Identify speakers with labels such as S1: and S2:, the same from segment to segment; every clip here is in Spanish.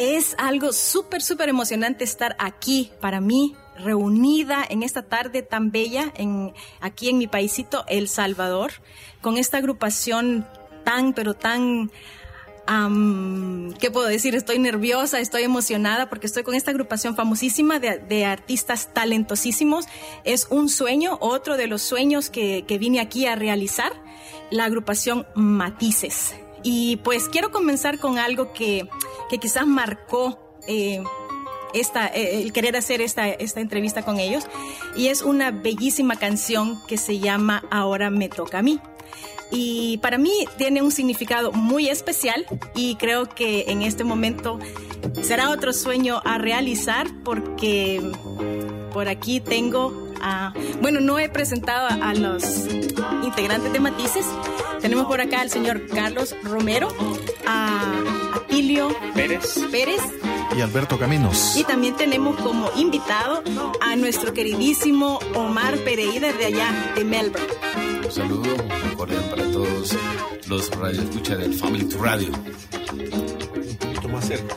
S1: Es algo súper, súper emocionante estar aquí para mí, reunida en esta tarde tan bella aquí en mi paísito, El Salvador, con esta agrupación tan, pero tan ¿qué puedo decir? Estoy nerviosa, estoy emocionada porque estoy con esta agrupación famosísima de, artistas talentosísimos. Es un sueño, otro de los sueños que, vine aquí a realizar, la agrupación Matices. Y pues quiero comenzar con algo que, quizás marcó eh, esta, eh, el querer hacer esta, esta entrevista con ellos. Y es una bellísima canción que se llama Ahora me toca a mí y para mí tiene un significado muy especial y creo que en este momento será otro sueño a realizar porque por aquí tengo a, bueno, no he presentado a, los integrantes de Matices. Tenemos por acá al señor Carlos Romero, a Atilio
S2: Pérez.
S1: Pérez
S3: y Alberto Caminos.
S1: Y también tenemos como invitado a nuestro queridísimo Omar Pereira de allá, de Melbourne.
S2: Un saludo cordial para todos los radioescuchas del Family to Radio.
S3: Un poquito más cerca.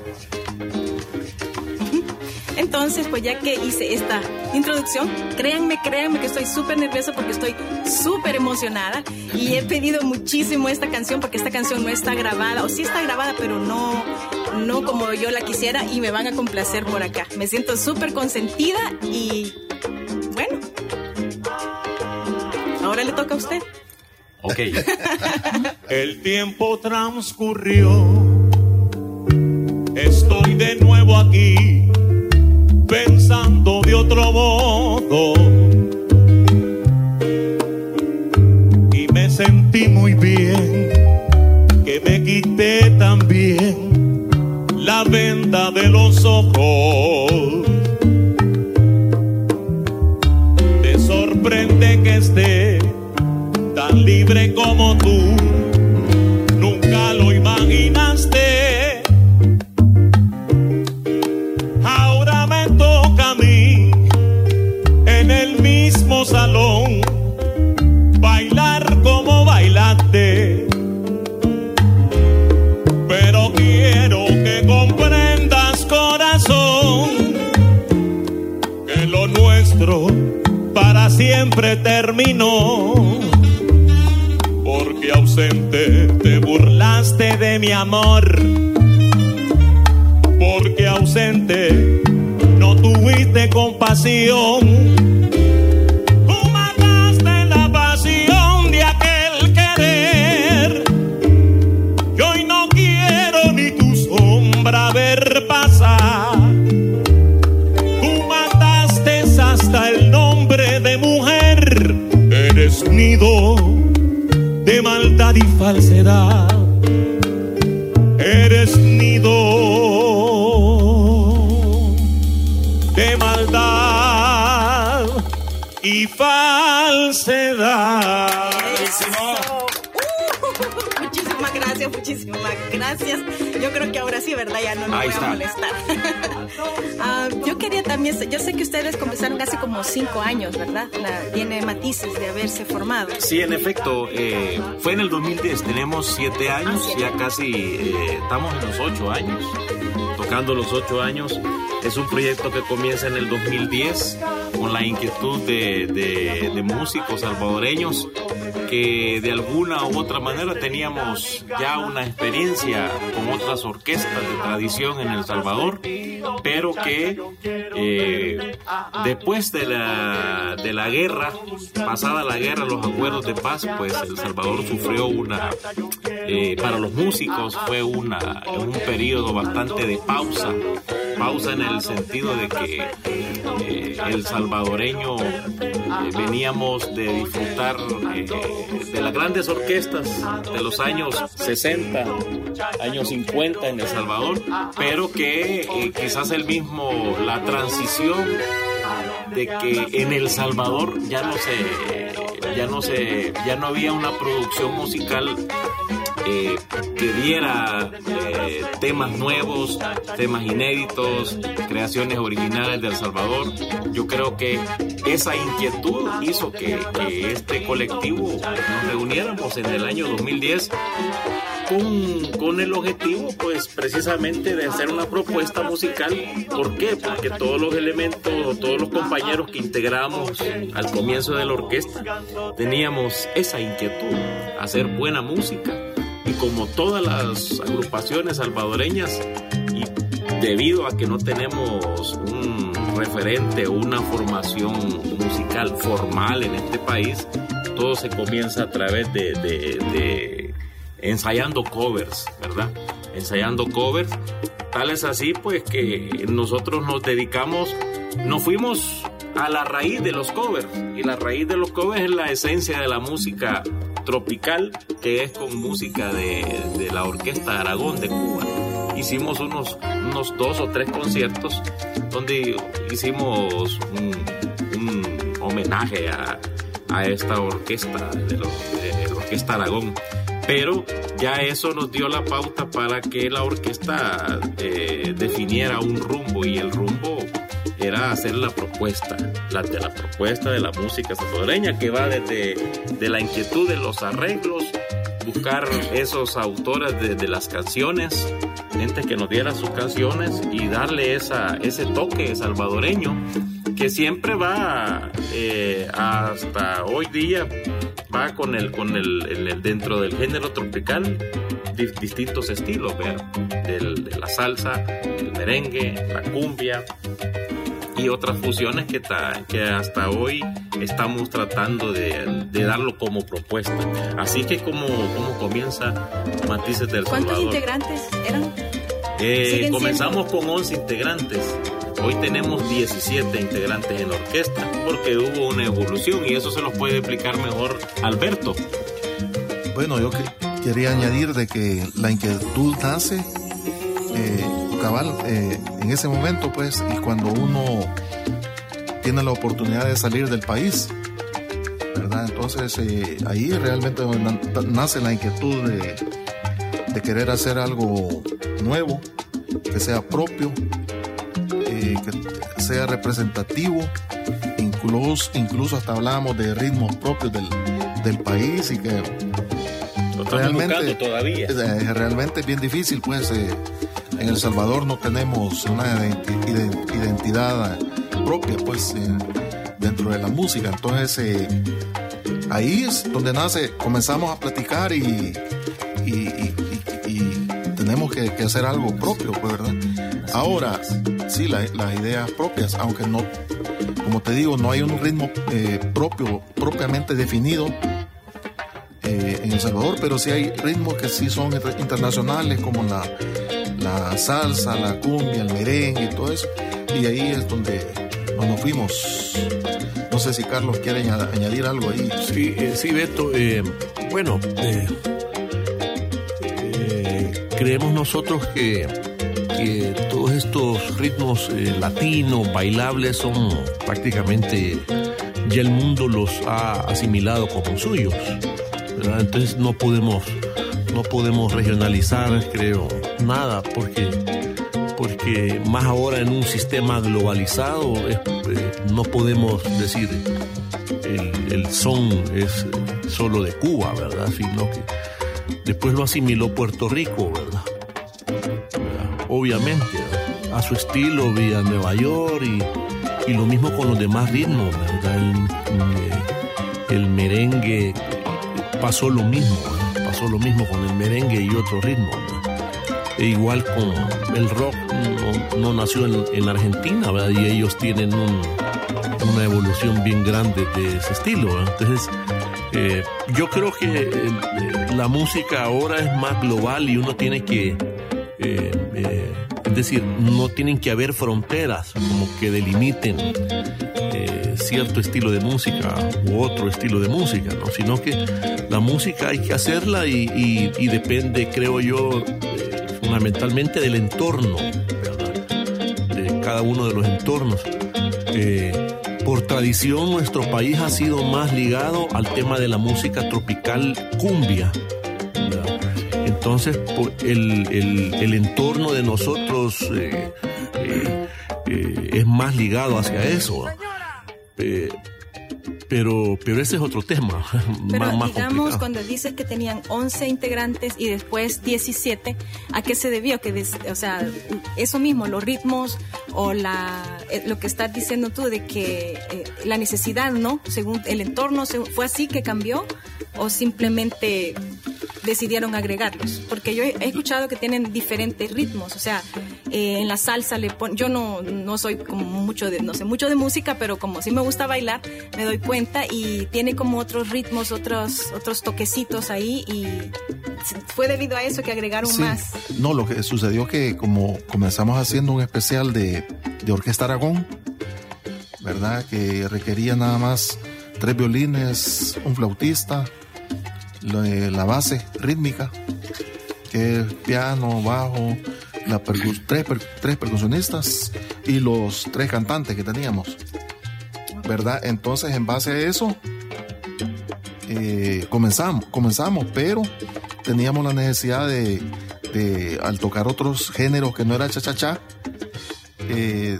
S1: Entonces, pues ya que hice esta introducción, créanme, créanme que estoy súper nerviosa porque estoy súper emocionada y he pedido muchísimo esta canción porque esta canción no está grabada, o sí está grabada, pero no, no como yo la quisiera y me van a complacer por acá. Me siento súper consentida y bueno, ahora le toca a usted.
S2: Ok.
S4: El tiempo transcurrió. Estoy de nuevo aquí, pensando de otro modo. Y me sentí muy bien, que me quité también la venda de los ojos. Te sorprende que esté tan libre como tú.
S1: Sí,
S2: en efecto, eh, fue en el 2010, tenemos siete años, ya casi eh, estamos en los ocho años, tocando los ocho años. Es un proyecto que comienza en el 2010 con la inquietud de, de, músicos salvadoreños que de alguna u otra manera teníamos ya una experiencia con otras orquestas de tradición en El Salvador, pero que eh, después de la, de la guerra, pasada la guerra, los acuerdos de paz, pues El Salvador sufrió una, eh, para los músicos fue una, un periodo bastante de pausa, pausa en el sentido de que eh, el salvadoreño veníamos de disfrutar de las grandes orquestas de los años 60, años 50 en El Salvador, pero que quizás el mismo, la transición de que en El Salvador ya no se, ya no se, ya no había una producción musical eh, que diera eh, temas nuevos, temas inéditos, creaciones originales de El Salvador. Yo creo que esa inquietud hizo que, que este colectivo nos reuniéramos en el año 2010 con, con, el objetivo, pues precisamente de hacer una propuesta musical. ¿Por qué? Porque todos los elementos, todos los compañeros que integramos al comienzo de la orquesta, teníamos esa inquietud, hacer buena música. Y como todas las agrupaciones salvadoreñas, y debido a que no tenemos un referente o una formación musical formal en este país, todo se comienza a través de, de, ensayando covers, ¿verdad? Ensayando covers. Tal es así, pues, que nosotros nos dedicamos, nos fuimos a la raíz de los covers. Y la raíz de los covers es la esencia de la música tropical, que es con música de, de la Orquesta Aragón de Cuba. Hicimos unos, unos dos o tres conciertos donde hicimos un homenaje a, a esta orquesta, de, la Orquesta Aragón. Pero ya eso nos dio la pauta para que la orquesta eh, definiera un rumbo y el rumbo era hacer la propuesta, la de la propuesta de la música salvadoreña que va desde de la inquietud de los arreglos, buscar esos autores de, las canciones, gente que nos diera sus canciones y darle esa, ese toque salvadoreño que siempre va eh, hasta hoy día va con el con el, dentro del género tropical distintos estilos Del, de la salsa el merengue la cumbia y otras fusiones que, que hasta hoy estamos tratando de, darlo como propuesta. Así que como, como comienza Matices del
S1: ¿Cuántos integrantes eran?
S2: Eh, comenzamos con 11 integrantes Hoy tenemos 17 integrantes en orquesta porque hubo una evolución y eso se los puede explicar mejor Alberto.
S3: Bueno, yo quería añadir de que la inquietud nace eh, cabal eh, en ese momento, pues, y cuando uno tiene la oportunidad de salir del país, ¿verdad? Entonces eh, ahí realmente nace la inquietud de querer hacer algo nuevo, que sea propio que sea representativo, incluso, incluso hasta hablamos de ritmos propios del, del país y que
S2: realmente todavía.
S3: Eh, realmente es bien difícil, pues eh, en El Salvador no tenemos una identidad propia, pues dentro de la música, entonces ahí es donde nace, comenzamos a platicar y, y, tenemos que, que, hacer algo propio, pues, ¿verdad? Ahora, sí, las ideas propias, aunque no, como te digo, no hay un ritmo eh, propio, propiamente definido eh, en El Salvador, pero sí hay ritmos que sí son internacionales, como la, la salsa, la cumbia, el merengue y todo eso. Y ahí es donde nos fuimos. No sé si Carlos quiere añadir algo ahí.
S5: Sí, eh, sí Beto. bueno, creemos nosotros que estos ritmos eh, latinos, bailables, son prácticamente ya el mundo los ha asimilado como suyos. Entonces no podemos, no podemos regionalizar, creo, nada, porque, porque más ahora en un sistema globalizado eh, no podemos decir el, el son es solo de Cuba, ¿verdad? Sino que después lo asimiló Puerto Rico, ¿verdad? obviamente, a su estilo vía Nueva York y, y, lo mismo con los demás ritmos, ¿verdad? El, el merengue pasó lo mismo, pasó lo mismo con el merengue y otro ritmo. E igual con el rock no, nació en, en, Argentina, ¿verdad? Y ellos tienen un, una evolución bien grande de ese estilo, Entonces, eh, yo creo que eh, la música ahora es más global y uno tiene que eh, eh, es decir, no tienen que haber fronteras como que delimiten eh, cierto estilo de música u otro estilo de música, ¿no? sino que la música hay que hacerla y, depende, creo yo, fundamentalmente del entorno, de cada uno de los entornos. por tradición, nuestro país ha sido más ligado al tema de la música tropical cumbia entonces, el, el, entorno de nosotros eh, eh, eh, es más ligado hacia eso. pero, pero ese es otro tema.
S1: Pero
S5: más, más
S1: digamos,
S5: complicado.
S1: cuando dices que tenían 11 integrantes y después 17, ¿a qué se debió? Que des- o sea, eso mismo, los ritmos o la, eh, lo que estás diciendo tú de que eh, la necesidad, ¿no? Según el entorno, ¿fue así que cambió? ¿O simplemente decidieron agregarlos? Porque yo he escuchado que tienen diferentes ritmos, o sea, eh, en la salsa le pon, yo no, no soy como mucho de, no sé mucho de música, pero como sí me gusta bailar, me doy cuenta y tiene como otros ritmos, otros, otros toquecitos ahí y fue debido a eso que agregaron
S3: Sí.
S1: más.
S3: No, lo que sucedió que como comenzamos haciendo un especial de, de Orquesta Aragón, ¿verdad? Que requería nada más tres violines, un flautista, la base rítmica, que es piano, bajo, la percu- tres, tres percusionistas y los tres cantantes que teníamos, ¿verdad? Entonces, en base a eso, eh, comenzamos, comenzamos, pero teníamos la necesidad de, al tocar otros géneros que no era cha-cha-cha, eh,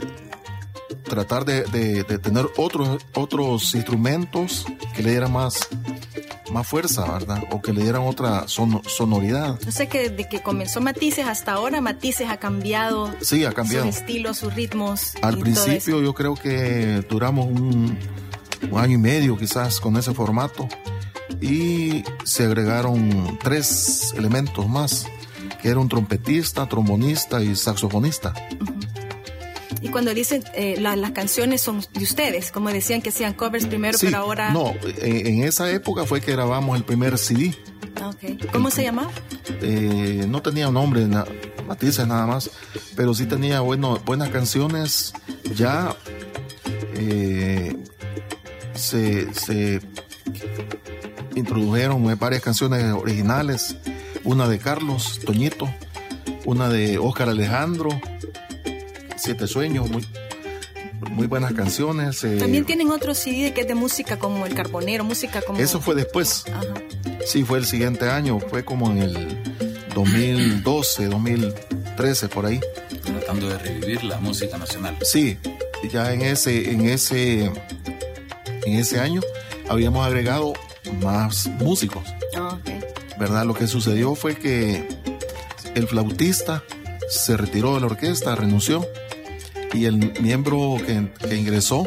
S3: tratar de, de- de tener otros, otros instrumentos que le dieran más, más fuerza, ¿verdad? O que le dieran otra son- sonoridad.
S1: Yo sé que desde que comenzó Matices hasta ahora, Matices ha cambiado,
S3: Sí, ha cambiado.
S1: sus estilos, sus ritmos.
S3: Al principio yo creo que duramos un, un año y medio quizás con ese formato y se agregaron tres elementos más, que era un trompetista, trombonista y saxofonista.
S1: Y cuando dicen eh, la- las canciones son de ustedes, como decían que hacían covers primero,
S3: Sí,
S1: pero ahora.
S3: no, en, en esa época fue que grabamos el primer CD.
S1: Ah, ok. ¿Cómo se llamaba?
S3: Eh, no tenía nombre, na- matices nada más, pero sí tenía bueno, buenas canciones. Ya eh, se, se introdujeron varias canciones originales, una de Carlos Toñito, una de Óscar Alejandro, Siete Sueños, muy, muy buenas canciones. eh,
S1: También tienen otro CD que es de música como El Carbonero, música como.
S3: eso fue después.
S1: Ajá.
S3: Sí, fue el siguiente año, fue como en el 2012, 2013, por ahí.
S6: tratando de revivir la música nacional.
S3: Sí, ya en ese, en ese, en ese año habíamos agregado más músicos,
S1: Ah, ok.
S3: ¿verdad? Lo que sucedió fue que el flautista se retiró de la orquesta, renunció, y el miembro que, que ingresó,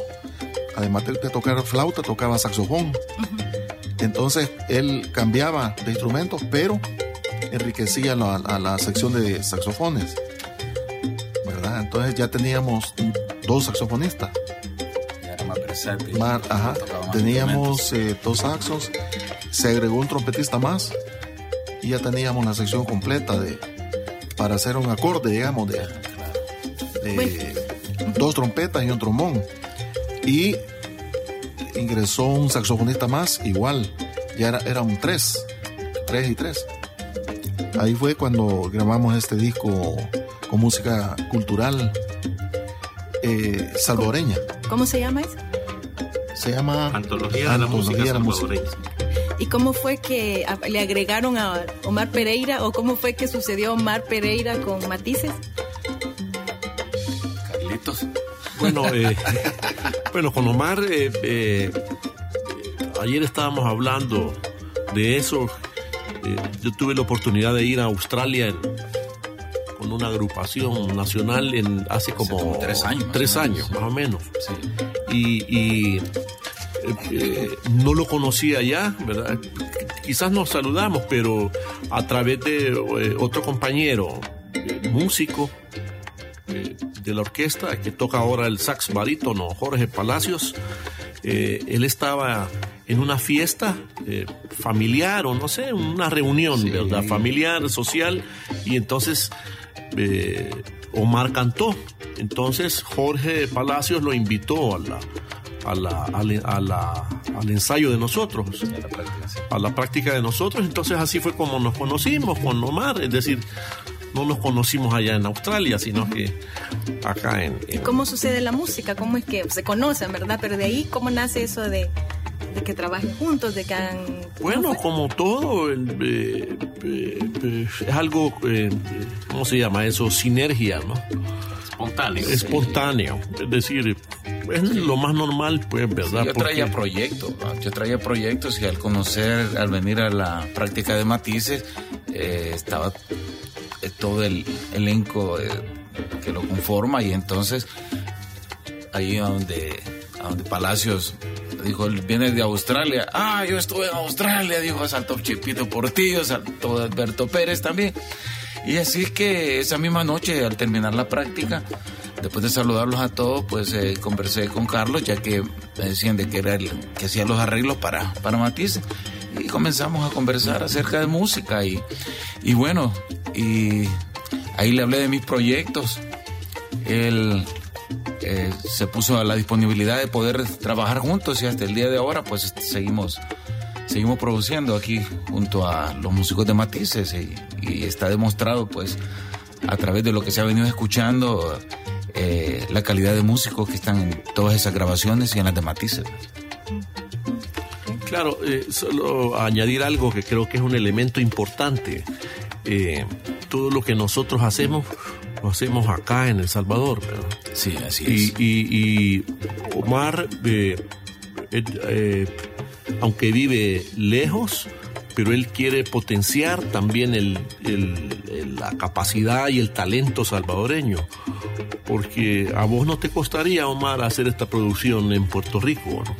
S3: además de, de tocar flauta, tocaba saxofón. Entonces él cambiaba de instrumentos, pero enriquecía la- a la sección de saxofones. ¿Verdad? Entonces ya teníamos dos saxofonistas.
S6: Ya era más versátil.
S3: Más- ajá,
S6: más
S3: teníamos eh, dos saxos, se agregó un trompetista más y ya teníamos la sección completa de para hacer un acorde, digamos, de, de
S1: Bueno.
S3: Dos trompetas y un trombón. Y ingresó un saxofonista más, igual, ya era, era un tres, tres y tres. Ahí fue cuando grabamos este disco con música cultural eh, salvadoreña.
S1: ¿Cómo se llama eso?
S3: Se llama
S2: Antología de la música
S3: de la música.
S2: salvadoreña.
S1: ¿Y cómo fue que le agregaron a Omar Pereira o cómo fue que sucedió Omar Pereira con Matices?
S5: Bueno, eh, bueno, con Omar, eh, eh, ayer estábamos hablando de eso. Eh, yo tuve la oportunidad de ir a Australia en- con una agrupación nacional en hace como,
S6: como tres años, más
S5: tres
S6: o menos.
S5: años, más o menos.
S6: Sí.
S5: y, y, eh, no lo conocía ya, ¿verdad? Quizás nos saludamos, pero a través de otro compañero, músico eh, de la orquesta, que toca ahora el sax barítono, Jorge Palacios, eh, él estaba en una fiesta eh, familiar o no sé, una reunión,
S6: Sí.
S5: ¿verdad? Familiar, social, y entonces eh, Omar cantó. Entonces Jorge Palacios lo invitó a la, a la, al, a la- al ensayo de nosotros,
S6: la
S5: a la práctica de nosotros. Entonces así fue como nos conocimos con Omar, es decir, no nos conocimos allá en Australia, sino que acá en...
S1: ¿Y
S5: en-
S1: cómo sucede la música? ¿Cómo es que se conocen, verdad? Pero de ahí, ¿cómo nace eso de, de que trabajen juntos, de que hagan... ¿cómo
S5: Bueno, como todo, el, eh, eh, eh, es algo, eh, ¿cómo se llama eso? Sinergia, ¿no?
S2: espontáneo.
S5: espontáneo. Es decir, es lo más normal, pues, ¿verdad?
S6: Yo
S5: Porque-
S6: traía proyectos, ¿no? yo traía proyectos y al conocer, al venir a la práctica de matices, eh, estaba todo el elenco eh, que lo conforma y entonces ahí donde, donde Palacios dijo, viene de Australia, ah, yo estuve en Australia, dijo, saltó Chipito Portillo, saltó Alberto Pérez también. Y así que esa misma noche, al terminar la práctica, después de saludarlos a todos, pues eh, conversé con Carlos, ya que me decían de que era que hacía los arreglos para, para Matisse. Y comenzamos a conversar acerca de música y, y bueno, y ahí le hablé de mis proyectos. Él eh, se puso a la disponibilidad de poder trabajar juntos y hasta el día de ahora pues seguimos seguimos produciendo aquí junto a los músicos de Matices y, y está demostrado pues a través de lo que se ha venido escuchando eh, la calidad de músicos que están en todas esas grabaciones y en las de Matices.
S5: Claro, eh, solo añadir algo que creo que es un elemento importante. Eh, todo lo que nosotros hacemos, lo hacemos acá en El Salvador. ¿verdad?
S6: Sí, así
S5: Y,
S6: es.
S5: y- y Omar, eh, eh, eh, aunque vive lejos, pero él quiere potenciar también el- el- el- la capacidad y el talento salvadoreño. Porque a vos no te costaría, Omar, hacer esta producción en Puerto Rico, ¿no?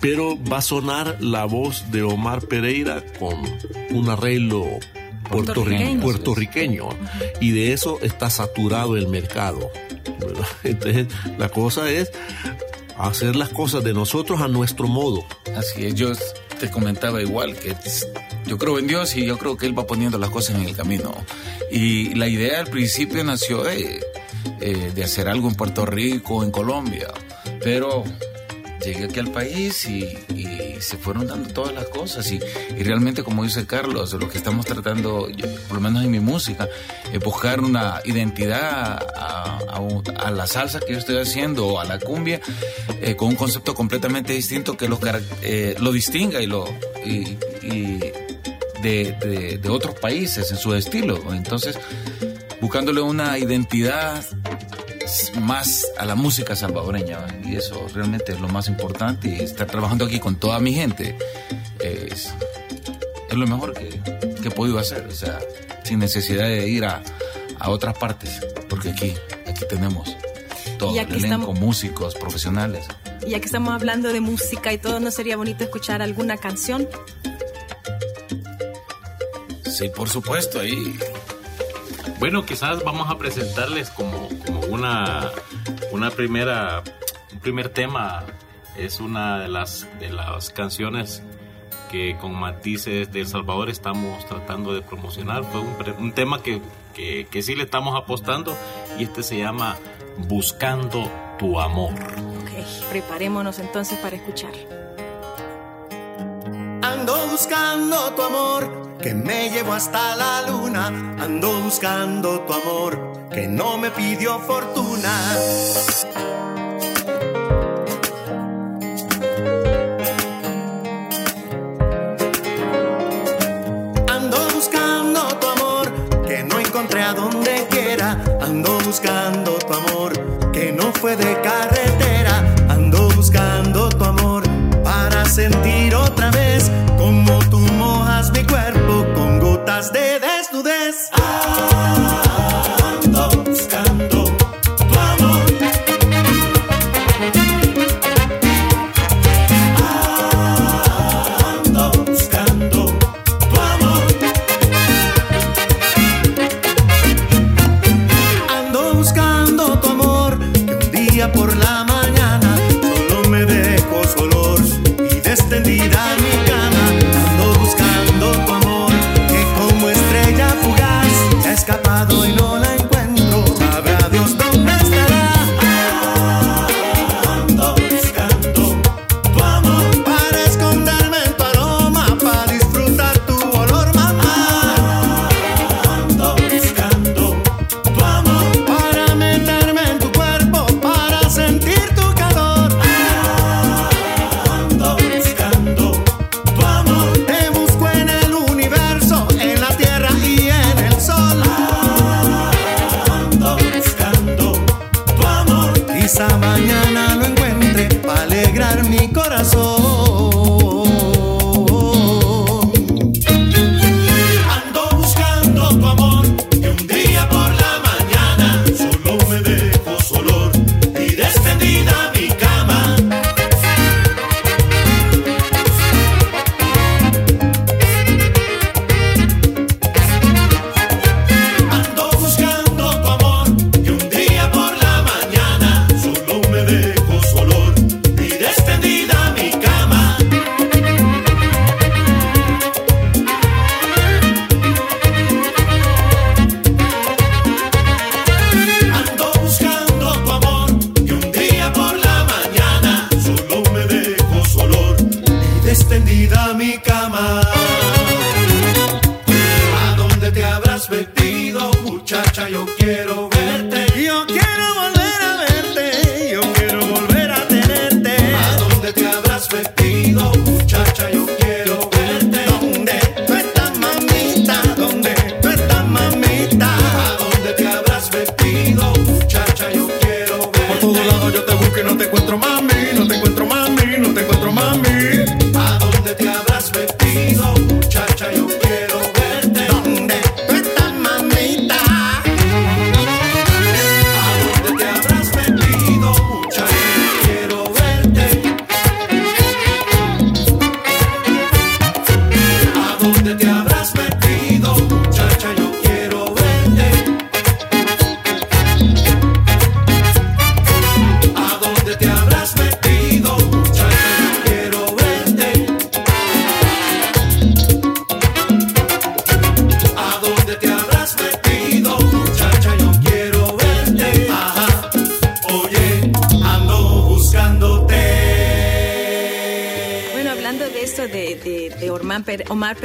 S5: Pero va a sonar la voz de Omar Pereira con un arreglo puertorriqueño, y de eso está saturado el mercado. ¿verdad? Entonces, la cosa es hacer las cosas de nosotros a nuestro modo.
S6: Así es, yo te comentaba igual que yo creo en Dios y yo creo que Él va poniendo las cosas en el camino. Y la idea al principio nació de, eh, de hacer algo en Puerto Rico, en Colombia, pero llegué aquí al país y, se fueron dando todas las cosas y, realmente como dice Carlos, lo que estamos tratando, por lo menos en mi música, es buscar una identidad a, la salsa que yo estoy haciendo o a la cumbia eh, con un concepto completamente distinto que lo, carac- eh, lo distinga y lo de- de otros países en su estilo. Entonces, buscándole una identidad más a la música salvadoreña y eso realmente es lo más importante y estar trabajando aquí con toda mi gente es, es lo mejor que, que he podido hacer, o sea, sin necesidad de ir a, a otras partes, porque aquí, aquí tenemos todo
S1: Y
S6: el elenco,
S1: estamos-
S6: músicos, profesionales.
S1: Y ya que estamos hablando de música y todo, ¿no sería bonito escuchar alguna canción?
S6: Sí, por supuesto, ahí
S2: Bueno, quizás vamos a presentarles como, como una, una primera, un primer tema. Es una de las, de las canciones que con matices de El Salvador estamos tratando de promocionar. Fue un, un tema que, que, que sí le estamos apostando y este se llama Buscando tu amor.
S1: Ok, preparémonos entonces para escuchar.
S7: Ando buscando tu amor que me llevó hasta la luna. Ando buscando tu amor que no me pidió fortuna. Ando buscando tu amor que no encontré a donde quiera. Ando buscando tu amor que no fue de carretera. De desnudez.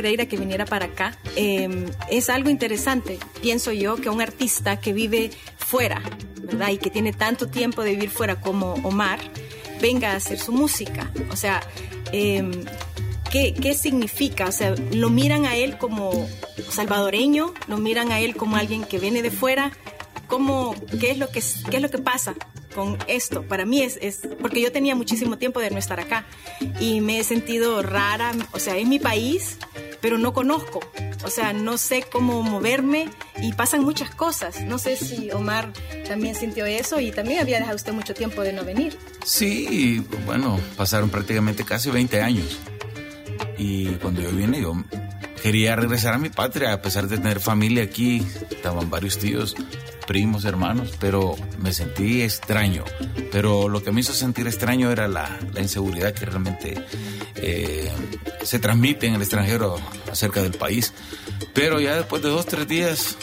S7: Que
S1: viniera para acá. Em, es algo interesante, pienso yo, que un artista que vive fuera, ¿verdad? Y que tiene tanto tiempo de vivir fuera como Omar, venga a hacer su música. O sea, em, ¿qué, ¿qué significa? O sea, lo miran a él como salvadoreño, lo miran a él como alguien que viene de fuera. ¿Cómo, qué, es lo que, ¿Qué es lo que pasa? Con esto. Para mí es, es, porque yo tenía muchísimo tiempo de no estar acá y me he sentido rara, o sea, es mi país, pero no conozco, o sea, no sé cómo moverme y pasan muchas cosas. No sé si Omar también sintió eso y también había dejado usted mucho tiempo de no venir.
S6: Sí, bueno, pasaron prácticamente casi 20 años. Y cuando yo vine, yo quería regresar a mi patria, a pesar de tener familia aquí, estaban varios tíos primos, hermanos, pero me sentí extraño. Pero lo que me hizo sentir extraño era la, inseguridad que realmente eh, se transmite en el extranjero acerca del país. Pero ya después de dos, tres días,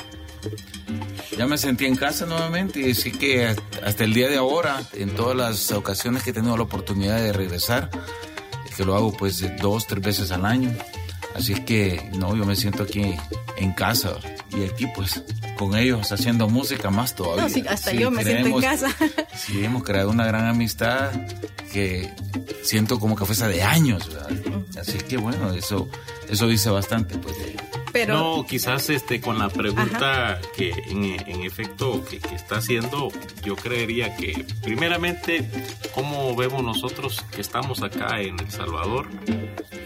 S6: ya me sentí en casa nuevamente y sí que hasta el día de ahora, en todas las ocasiones que he tenido la oportunidad de regresar, que lo hago pues dos, tres veces al año. Así es que, no, yo me siento aquí en casa y aquí pues con ellos haciendo música más todavía.
S1: No, sí, hasta yo me siento en casa.
S6: Sí, hemos creado una gran amistad que siento como que fuese de años, Así que bueno, eso, eso dice bastante, pues.
S2: Pero... No, quizás este, con la pregunta que en, efecto que, está haciendo, yo creería que primeramente, ¿cómo vemos nosotros que estamos acá en El Salvador?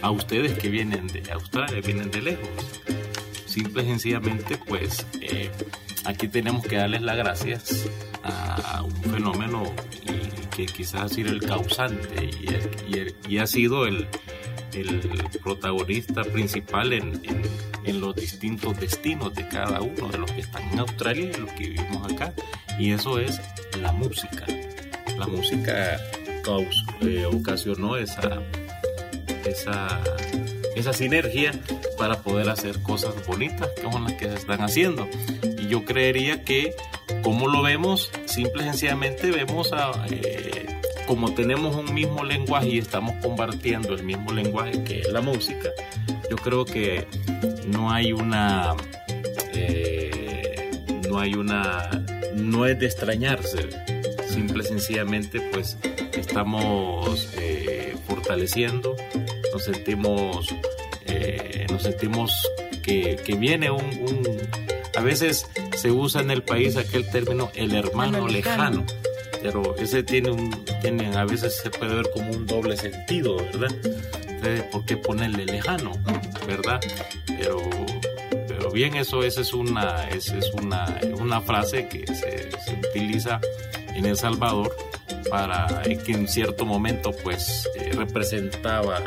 S2: A ustedes que vienen de Australia, vienen de lejos simple y sencillamente, pues eh, aquí tenemos que darles las gracias a un fenómeno que quizás ha sido el causante y, ha sido el, protagonista principal en, los distintos destinos de cada uno de los que están en Australia y los que vivimos acá. Y eso es la música. La música eh, ocasionó esa, esa esa sinergia para poder hacer cosas bonitas que las que se están haciendo. Y yo creería que, como lo vemos, simple y sencillamente vemos a, eh, como tenemos un mismo lenguaje y estamos compartiendo el mismo lenguaje que es la música, yo creo que no hay una... Eh, no hay una... no es de extrañarse, simple y sencillamente pues estamos eh, fortaleciendo nos sentimos, eh, nos sentimos que, viene un, a veces se usa en el país aquel término el hermano lejano. pero ese tiene un, tiene, a veces se puede ver como un doble sentido, ¿verdad? ¿Por qué ponerle lejano, verdad? Pero, pero bien, eso, esa es una, esa es una, una frase que se, utiliza en El Salvador para que en cierto momento pues eh, representaba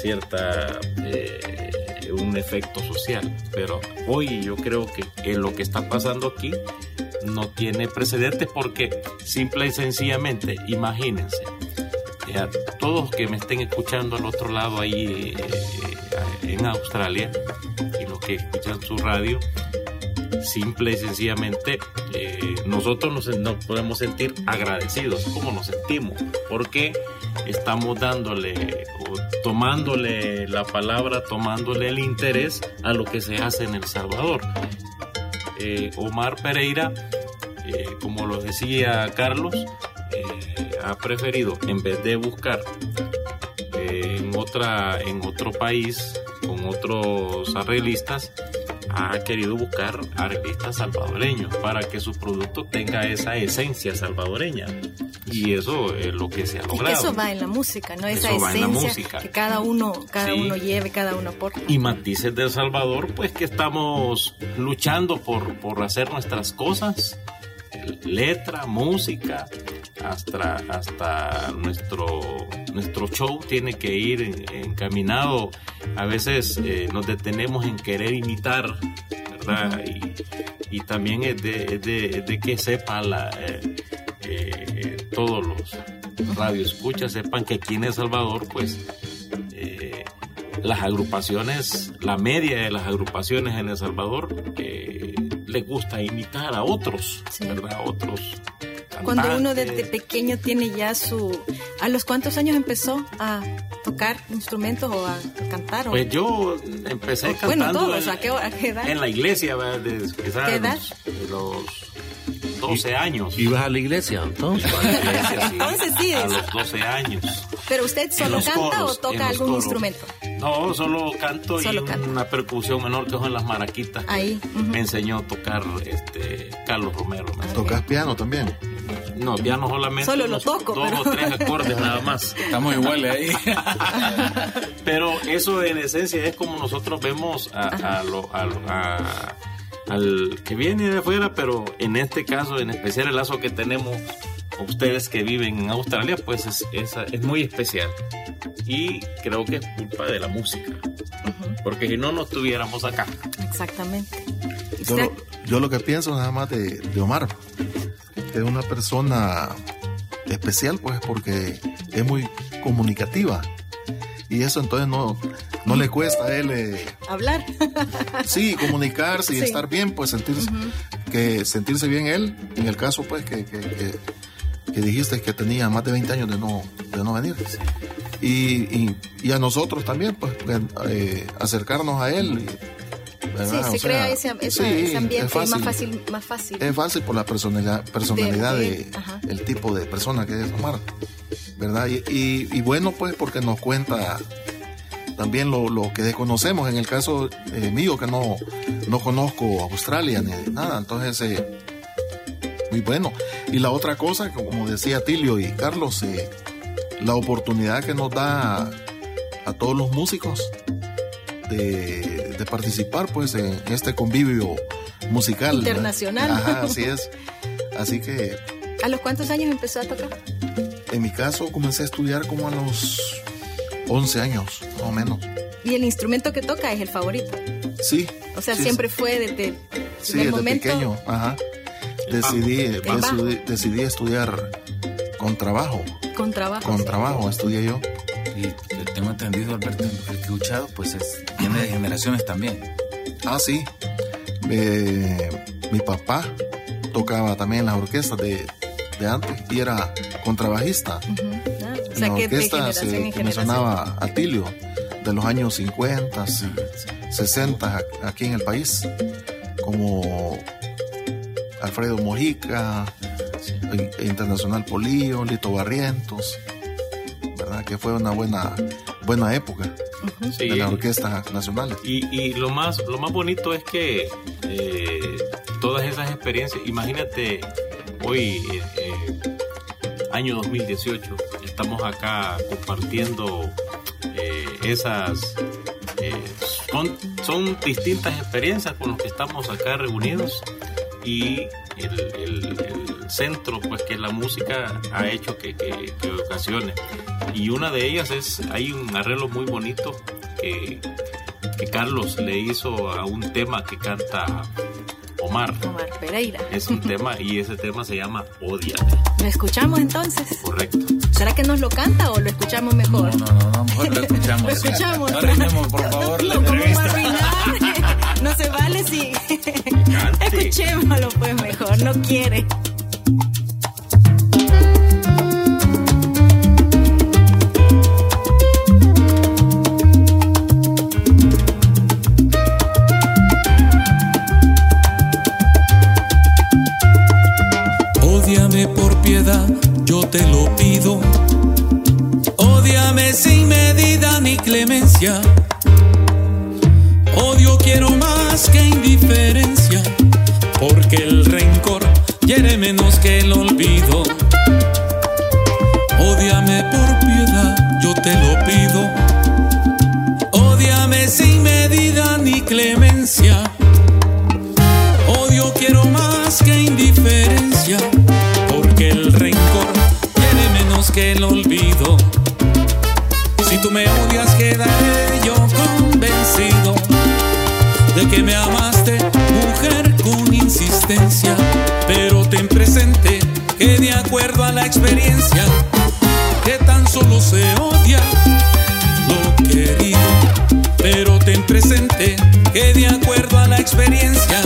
S2: cierta eh, un efecto social pero hoy yo creo que lo que está pasando aquí no tiene precedentes porque simple y sencillamente imagínense eh, a todos que me estén escuchando al otro lado ahí eh, en Australia y los que escuchan su radio simple y sencillamente eh, nosotros nos, podemos sentir agradecidos. Como nos sentimos porque estamos dándole o tomándole la palabra tomándole el interés a lo que se hace en El Salvador eh, Omar Pereira eh, como lo decía Carlos eh, ha preferido en vez de buscar en otra en otro país con otros arreglistas ha querido buscar artistas salvadoreños para que su producto tenga esa esencia salvadoreña. Y eso es lo que se ha logrado.
S1: Eso va en la música, ¿no? Esa eso esencia que cada uno, cada sí. uno lleve, cada uno aporta.
S2: Y matices del Salvador, pues que estamos luchando por, por hacer nuestras cosas, letra, música, hasta, hasta nuestro, nuestro show tiene que ir encaminado. A veces eh, nos detenemos en querer imitar, ¿verdad? Y, y también es de, es de, es de, que sepa la, eh, eh, todos los radioescuchas, sepan que aquí en El Salvador, pues las agrupaciones, la media de las agrupaciones en El Salvador, les gusta imitar a otros, sí. ¿verdad? A otros
S1: cuando uno desde pequeño tiene ya su... ¿A los cuántos años empezó a tocar instrumentos o a cantar? O...
S2: Pues yo empecé
S1: o,
S2: cantando...
S1: Bueno, todos, ¿a qué, a qué edad?
S2: En la iglesia, ¿verdad?
S1: ¿Qué edad?
S2: De los 12 años.
S5: ¿Ibas a la iglesia entonces?
S2: A la iglesia, sí.
S1: entonces sí.
S2: A los 12 años.
S1: ¿Pero usted solo canta coros, o toca algún coros. instrumento?
S2: No, solo canto
S1: solo
S2: y
S1: canto.
S2: una percusión menor que son las maraquitas.
S1: Ahí. Uh -huh.
S2: Me enseñó a tocar este Carlos Romero.
S3: ¿Tocas piano también?
S2: No, piano solamente.
S1: Solo lo toco.
S2: Dos
S1: pero...
S2: o tres acordes nada más.
S6: Estamos iguales ahí.
S2: pero eso en esencia es como nosotros vemos a, a, lo, a, a, al que viene de afuera, pero en este caso, en especial el lazo que tenemos ustedes que viven en Australia, pues es, es, es, muy especial. Y creo que es culpa de la música. Uh -huh. Porque si no, no estuviéramos acá.
S1: Exactamente.
S3: Yo lo, yo lo, que pienso nada más de, de Omar, que es una persona especial, pues, porque es muy comunicativa. Y eso entonces no, no le cuesta a él eh,
S1: hablar.
S3: sí, comunicarse y sí. estar bien, pues sentirse, uh -huh. que sentirse bien él, en el caso pues que, que, que que dijiste que tenía más de 20 años de no, de no venir. Y, y, y a nosotros también, pues, eh, acercarnos a él.
S1: ¿verdad? Sí, se o crea sea, ese, ese, sí, ese, ambiente es fácil, más, fácil, más fácil.
S3: Es fácil por la personalidad, personalidad de, de el tipo de persona que es Omar, ¿verdad? Y, y, y, bueno, pues, porque nos cuenta también lo, lo que desconocemos. En el caso eh, mío, que no, no conozco Australia ni nada, entonces... Eh, muy bueno. Y la otra cosa, como decía Tilio y Carlos, eh, la oportunidad que nos da a, a todos los músicos de, de, participar pues en este convivio musical.
S1: Internacional.
S3: Ajá, así es. Así que...
S1: ¿A los cuántos años empezó a tocar?
S3: En mi caso comencé a estudiar como a los 11 años, más o menos.
S1: ¿Y el instrumento que toca es el favorito?
S3: Sí.
S1: O sea,
S3: sí,
S1: siempre fue desde,
S3: sí, desde
S1: momento...
S3: pequeño. Ajá decidí, decidí, decidí, estudiar con trabajo.
S1: Con trabajo.
S3: Con trabajo, estudié yo.
S6: Y tengo entendido, Alberto, el que he escuchado, pues es, viene de generaciones también.
S3: Ah, sí. Eh, mi papá tocaba también en las orquestas de, de antes y era contrabajista. Uh
S1: -huh. ah, o sea,
S3: en la orquesta se, que mencionaba Atilio, de los años 50, 60 aquí en el país, como Alfredo Mojica. Internacional Polío, Lito Barrientos, ¿verdad? Que fue una buena, buena época uh -huh. sí. de las orquestas nacionales.
S2: Y, y, lo, más, lo más bonito es que eh, todas esas experiencias, imagínate hoy, eh, año 2018. Estamos acá compartiendo eh, esas... Eh, son, son distintas experiencias con los que estamos acá reunidos y el, el, centro pues que la música ha hecho que, que, que, ocasione y una de ellas es hay un arreglo muy bonito que, que Carlos le hizo a un tema que canta Omar.
S1: Omar Pereira.
S2: Es un tema y ese tema se llama Odiame.
S1: ¿Lo escuchamos entonces?
S2: Correcto.
S1: ¿Será que nos lo canta o lo escuchamos mejor?
S6: No, no, no, mejor lo escuchamos.
S1: lo escuchamos.
S6: No arruinemos, por favor, la entrevista.
S1: No se vale si... Escuchémoslo pues mejor, no quiere.
S8: por piedad, yo te lo pido. Ódiame sin medida ni clemencia. Odio quiero más que indiferencia, porque el rencor hiere menos que el olvido. Ódiame por piedad, yo te lo pido. Ódiame sin medida ni clemencia. Odio quiero más que indiferencia el rencor tiene menos que el olvido. Si tú me odias, quedaré yo convencido de que me amaste, mujer, con insistencia. Pero ten presente que de acuerdo a la experiencia, que tan solo se odia lo querido. Pero ten presente que de acuerdo a la experiencia,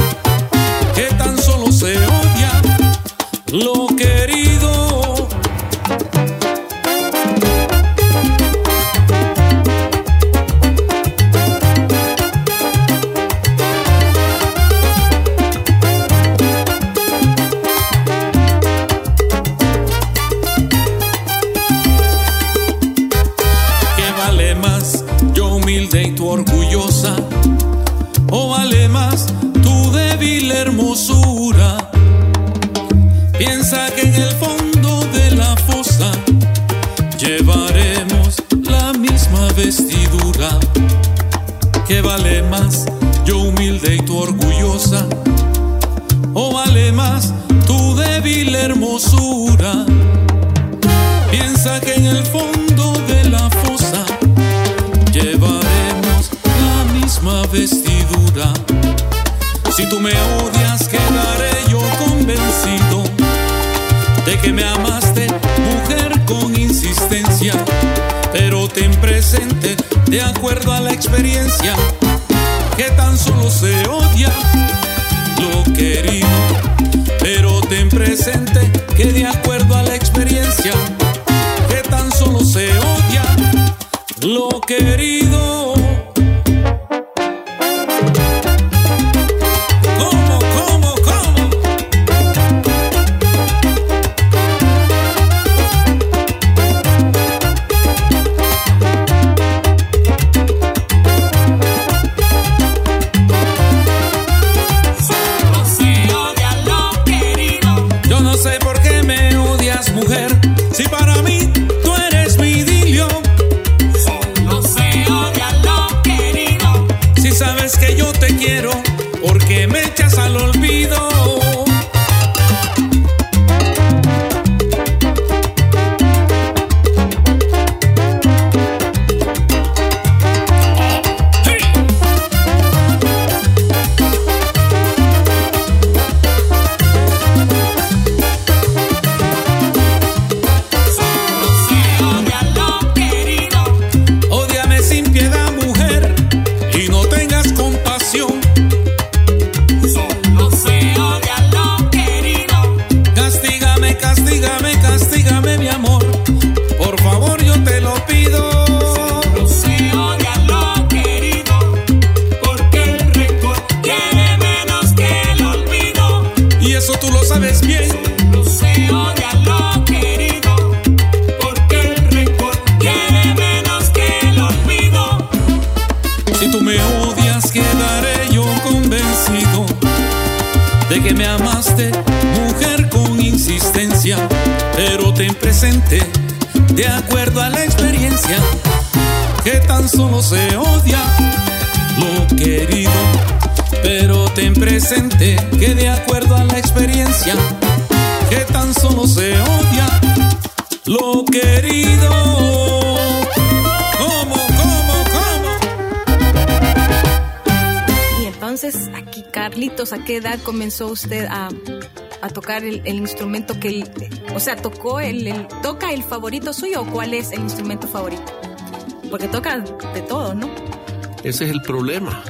S1: comenzó usted a, a tocar el, el instrumento que, él- o sea, tocó el, el- toca el favorito suyo o cuál es el instrumento favorito? Porque toca de todo, ¿no?
S5: Ese es el problema.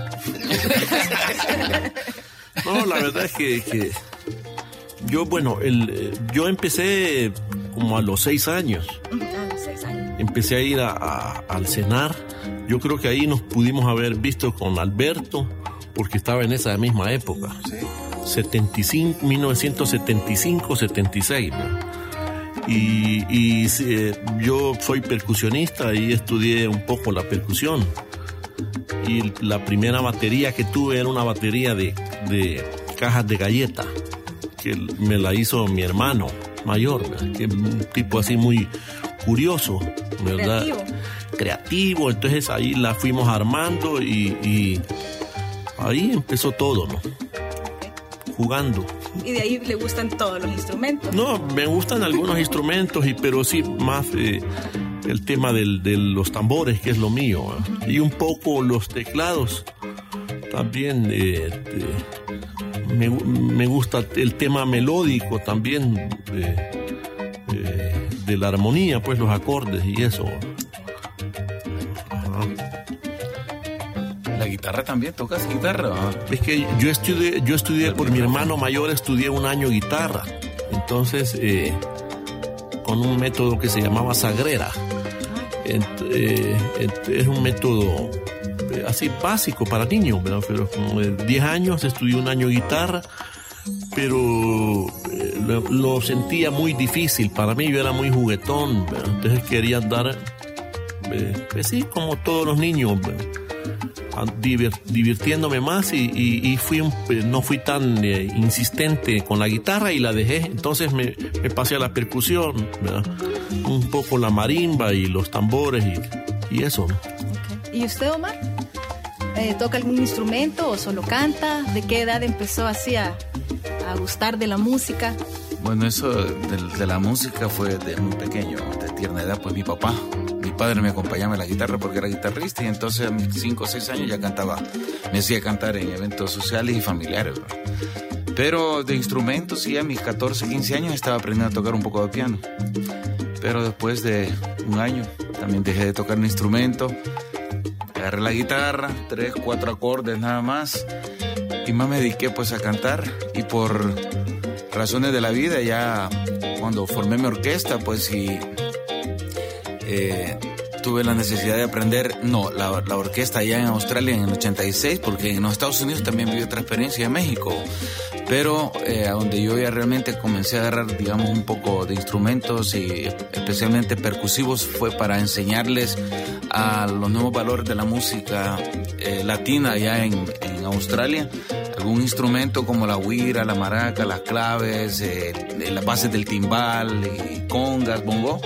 S5: No, la verdad es que, que yo, bueno, el, yo empecé como a los seis años.
S1: A los seis años.
S5: Empecé a ir a- a- al cenar. Yo creo que ahí nos pudimos haber visto con Alberto, porque estaba en esa misma época. 75, 1975, 76. ¿no? Y, y eh, yo soy percusionista y estudié un poco la percusión. Y la primera batería que tuve era una batería de, de cajas de galleta, que me la hizo mi hermano mayor, ¿verdad? que es un tipo así muy curioso, ¿verdad?
S1: Creativo.
S5: Creativo, entonces ahí la fuimos armando y, y ahí empezó todo, ¿no? Jugando.
S1: Y de ahí le gustan todos los instrumentos.
S5: No, me gustan algunos instrumentos, y, pero sí más eh, el tema del- de los tambores, que es lo mío. ¿eh? Y un poco los teclados. También eh, eh, me, me gusta el tema melódico también, eh, eh, de la armonía, pues los acordes y eso.
S6: Guitarra también, tocas guitarra.
S5: Es que yo estudié, yo estudié por mi hermano mayor, estudié un año guitarra. Entonces, eh, con un método que se llamaba sagrera. Eh, es un método eh, así básico para niños, ¿verdad? Pero como de 10 años estudié un año guitarra, pero lo, sentía muy difícil. Para mí yo era muy juguetón, entonces quería eh, pues sí, como todos los niños. divir- divirtiéndome más y, y- y fui eh, no fui tan eh, insistente con la guitarra y la dejé. Entonces me, me pasé a la percusión, ¿verdad? un poco la marimba y los tambores y, y eso. ¿no?
S1: Ok. ¿Y usted, Omar? Eh, ¿Toca algún instrumento o solo canta? ¿De qué edad empezó así a, a gustar de la música?
S6: Bueno, eso de, de la música fue de muy pequeño, de tierna edad, pues mi papá, padre me acompañaba en la guitarra porque era guitarrista y entonces a mis 5 o 6 años ya cantaba, me hacía cantar en eventos sociales y familiares. Pero de instrumentos, sí, a mis 14, 15 años estaba aprendiendo a tocar un poco de piano. Pero después de un año también dejé de tocar un instrumento, agarré la guitarra, tres, cuatro acordes nada más y más me dediqué pues a cantar y por razones de la vida ya cuando formé mi orquesta pues sí eh, tuve la necesidad de aprender no la, la orquesta allá en Australia en el 86 porque en los Estados Unidos también viví otra experiencia en México. Pero eh, donde yo ya realmente comencé a agarrar digamos un poco de instrumentos y especialmente percusivos fue para enseñarles a los nuevos valores de la música eh, latina allá en, en Australia. Algún instrumento como la huira, la maraca, las claves, eh, las bases del timbal, y congas, bongo,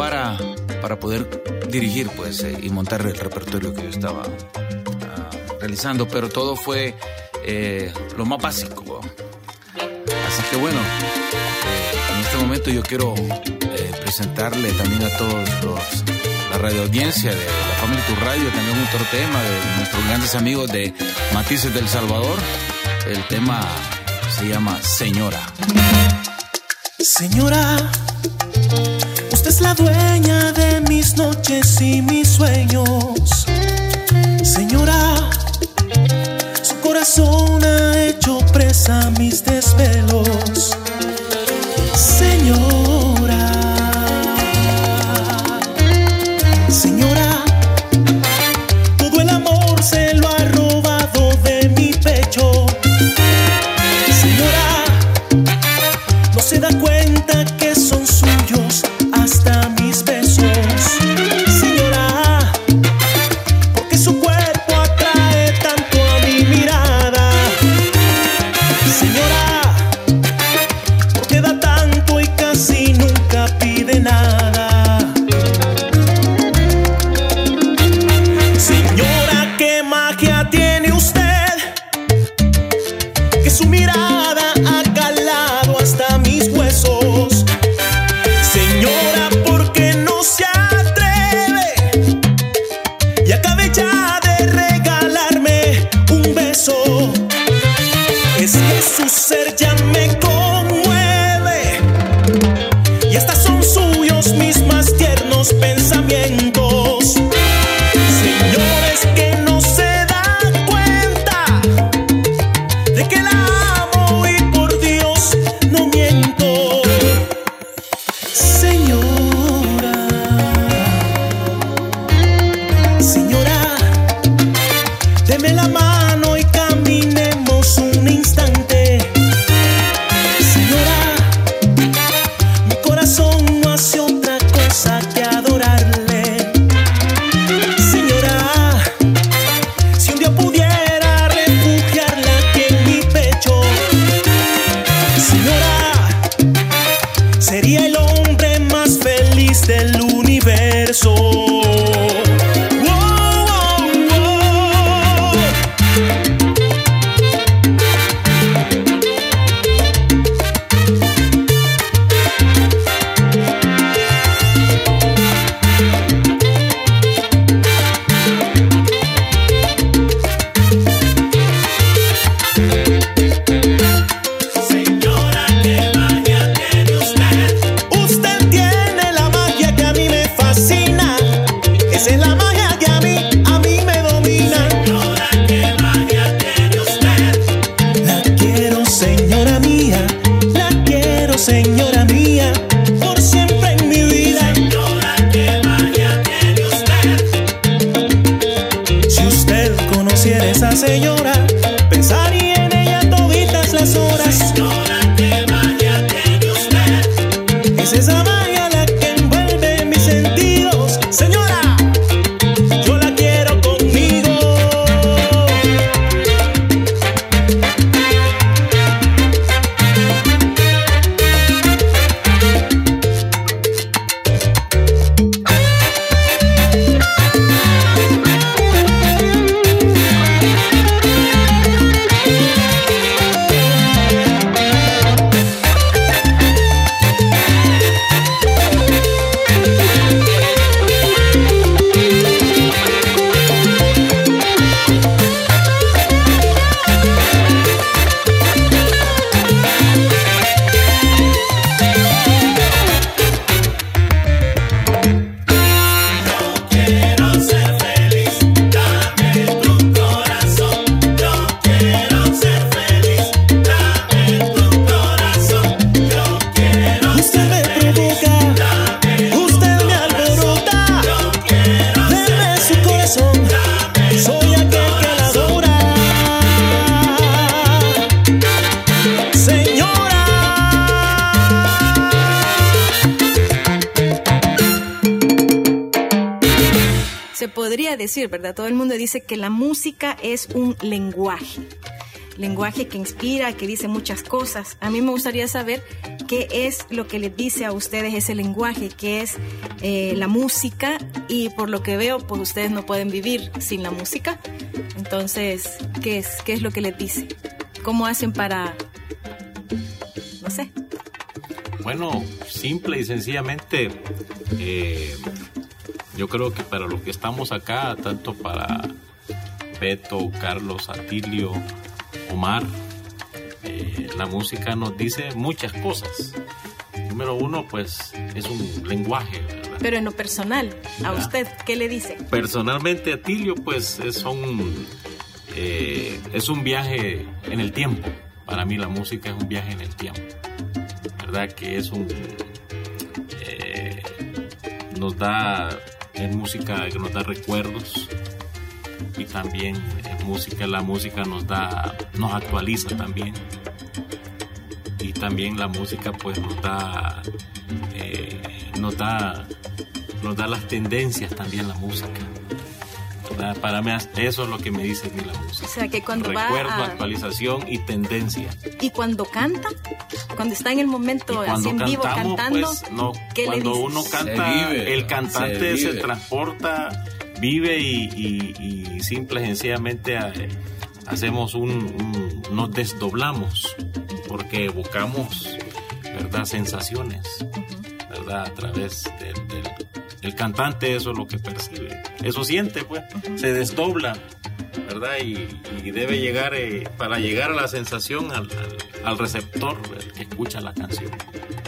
S6: para, para poder dirigir pues eh, y montar el repertorio que yo estaba ah, realizando, pero todo fue eh, lo más básico. Así que bueno, eh, en este momento yo quiero eh, presentarle también a todos los la radio audiencia de la Family Tu Radio, también otro tema de nuestros grandes amigos de Matices del Salvador. El tema se llama Señora.
S7: Señora, usted es la dueña de mis noches y mis sueños. Señora, su corazón ha hecho presa mis desvelos. Señora,
S1: decir, ¿verdad? Todo el mundo dice que la música es un lenguaje. Lenguaje que inspira, que dice muchas cosas. A mí me gustaría saber qué es lo que les dice a ustedes ese lenguaje, qué es eh, la música y por lo que veo, pues ustedes no pueden vivir sin la música. Entonces, ¿qué es, qué es lo que les dice? ¿Cómo hacen para, no sé,
S2: Bueno, simple y sencillamente, eh, yo creo que para los que estamos acá, tanto para Beto, Carlos, Atilio, Omar, eh, la música nos dice muchas cosas. Número uno, pues es un lenguaje, ¿verdad?
S1: pero en lo personal, a usted, ¿qué le dice?
S2: Personalmente, Atilio, pues es, son, eh, es un viaje en el tiempo. Para mí la música es un viaje en el tiempo. ¿Verdad? Que es un... eh, nos da... Es música que nos da recuerdos. Y también música, la música nos da... Nos actualiza también. Y también la música pues nos da... eh, nos da... Nos da las tendencias también la música. ¿Verdad? Para mí eso es lo que me dice mí la música.
S1: O sea, que cuando va
S2: Recuerdo,
S1: a-
S2: actualización y tendencia.
S1: Y cuando canta, cuando está en el momento así
S2: cuando
S1: en vivo
S2: cantamos,
S1: cantando,
S2: pues, no,
S1: ¿qué le
S2: cuando
S1: dices?
S2: uno canta,
S6: vive,
S2: el cantante
S6: se
S2: se, transporta, vive y, y- y simple y sencillamente eh, hacemos un, un- nos desdoblamos porque evocamos, ¿verdad? Sensaciones, ¿verdad? A través del, del- el cantante eso es lo que percibe, eso siente, pues, se desdobla, ¿verdad? Y, y debe llegar, eh, para llegar a la sensación al, al- al receptor el que escucha la canción.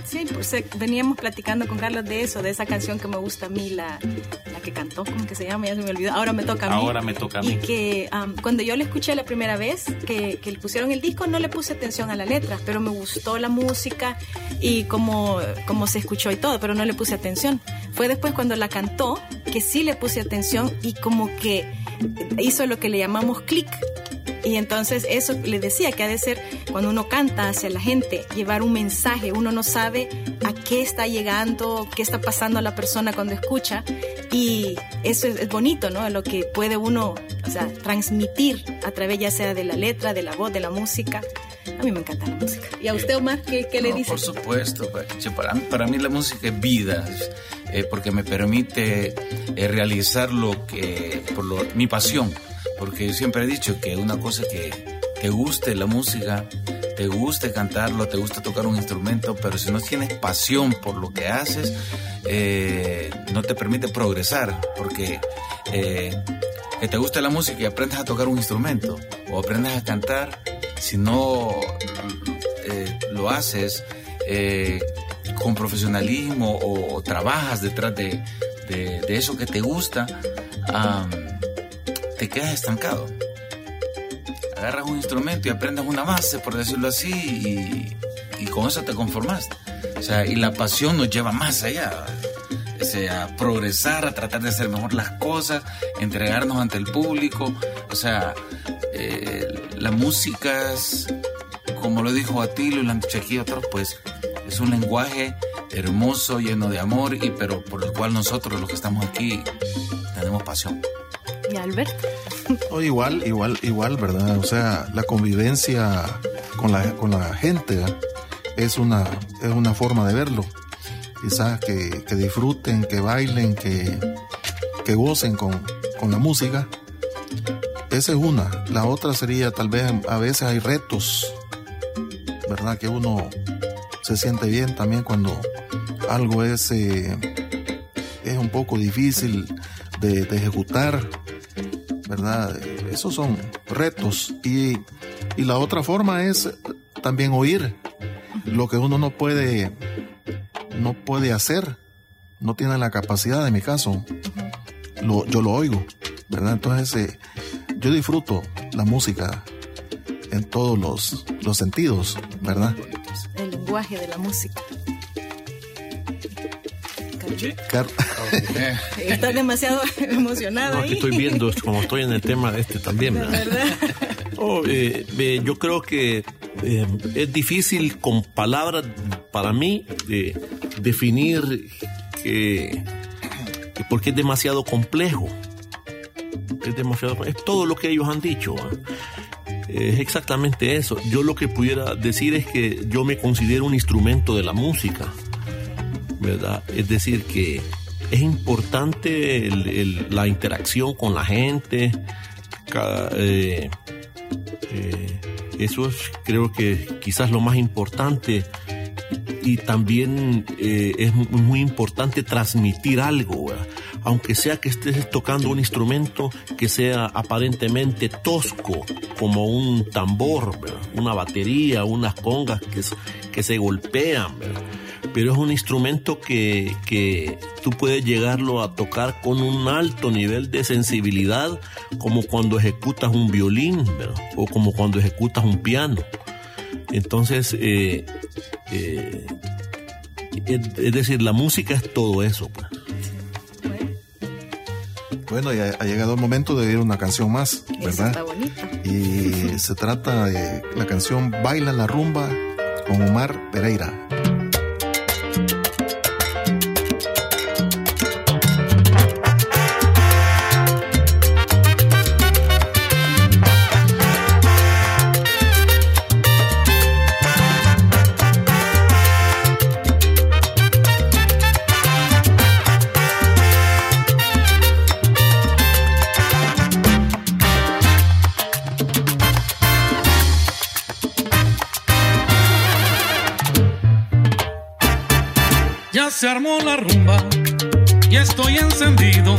S1: Sí, pues eh, veníamos platicando con Carlos de eso, de esa canción que me gusta a mí, la, la que cantó, ¿cómo que se llama? Ya se me olvidó. Ahora me toca a mí.
S2: Ahora me toca a mí.
S1: Y que am, cuando yo le escuché la primera vez que, que le pusieron el disco, no le puse atención a la letra, pero me gustó la música y cómo, cómo se escuchó y todo, pero no le puse atención. Fue después cuando la cantó que sí le puse atención y como que hizo lo que le llamamos clic. Y entonces eso le decía que ha de ser cuando uno canta hacia la gente, llevar un mensaje, uno no sabe a qué está llegando, qué está pasando a la persona cuando escucha y eso es, bonito, ¿no? Lo que puede uno, transmitir a través ya sea de la letra, de la voz, de la música. A mí me encanta la música. ¿Y a usted, Omar, qué, qué le dice?
S6: Por supuesto, para, mí- para mí la música es vida, eh, porque me permite eh, realizar lo que, por lo, mi pasión, porque yo siempre he dicho que una cosa que te guste la música, te guste cantarlo, te gusta tocar un instrumento, pero si no tienes pasión por lo que haces, eh, no te permite progresar, porque eh, que te guste la música y aprendas a tocar un instrumento o aprendas a cantar, si no eh, lo haces eh, con profesionalismo o, trabajas detrás de, de- eso que te gusta, te quedas estancado. Agarras un instrumento y aprendes una base, por decirlo así, y, y con eso te conformas. O sea, y la pasión nos lleva más allá. O sea, a progresar, a tratar de hacer mejor las cosas, entregarnos ante el público. O sea, eh, la música es, como lo dijo Atilo y lo han dicho aquí otros, pues es un lenguaje hermoso, lleno de amor, y pero por el cual nosotros los que estamos aquí tenemos pasión.
S1: ¿Y Alberto?
S3: O igual, igual, igual, ¿verdad? O sea, la convivencia con la, con la gente ¿verdad? es una, es una forma de verlo. Quizás que, que disfruten, que bailen, que, que gocen con, con la música. Esa es una. La otra sería tal vez a veces hay retos, ¿verdad? Que uno se siente bien también cuando algo es, eh, es un poco difícil de, de ejecutar, ¿verdad? Esos son retos. Y, y la otra forma es también oír lo que uno no puede, no puede hacer, no tiene la capacidad, en mi caso, lo, yo lo oigo, ¿verdad? Entonces, eh, yo disfruto la música en todos los, los sentidos, ¿verdad?
S1: El lenguaje de la música.
S3: Car-
S1: Estás demasiado emocionado
S5: No,
S1: ahí.
S5: estoy viendo, como estoy en el tema de este también. ¿verdad?
S1: verdad.
S5: Oh, eh, eh, yo creo que eh, es difícil con palabras para mí eh, definir que, que porque es demasiado complejo. Es demasiado es todo lo que ellos han dicho. ¿ah? Es exactamente eso. Yo lo que pudiera decir es que yo me considero un instrumento de la música, ¿verdad? Es decir, que es importante la interacción con la gente, eh, eh, eso es creo que quizás lo más importante y también eh, es mu- muy importante transmitir algo, aunque sea que estés tocando un instrumento que sea aparentemente tosco, como un tambor, una batería, unas congas que, se golpean, pero es un instrumento que, que tú puedes llegarlo a tocar con un alto nivel de sensibilidad, como cuando ejecutas un violín, o como cuando ejecutas un piano. Entonces, eh, eh, es, decir, la música es todo eso. pues.
S3: Bueno, ya ha llegado el momento de oír una canción más,
S1: Eso
S3: ¿verdad?
S1: está bonito.
S3: Y se trata de la canción Baila la rumba con Omar Pereira.
S8: Ya se armó la rumba y estoy encendido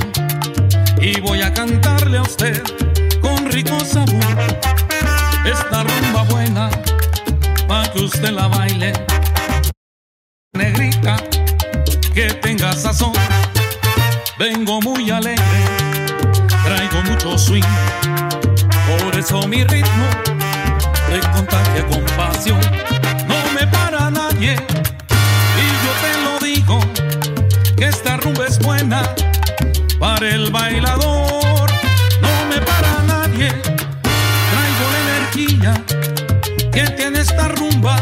S8: y voy a cantarle a usted con rico sabor. Esta rumba buena para que usted la baile. Negrita que tenga sazón. Vengo muy alegre, traigo mucho swing. Por eso mi ritmo te contagia con pasión. No me para nadie esta rumba es buena para el bailador. No me para nadie, traigo energía que tiene esta rumba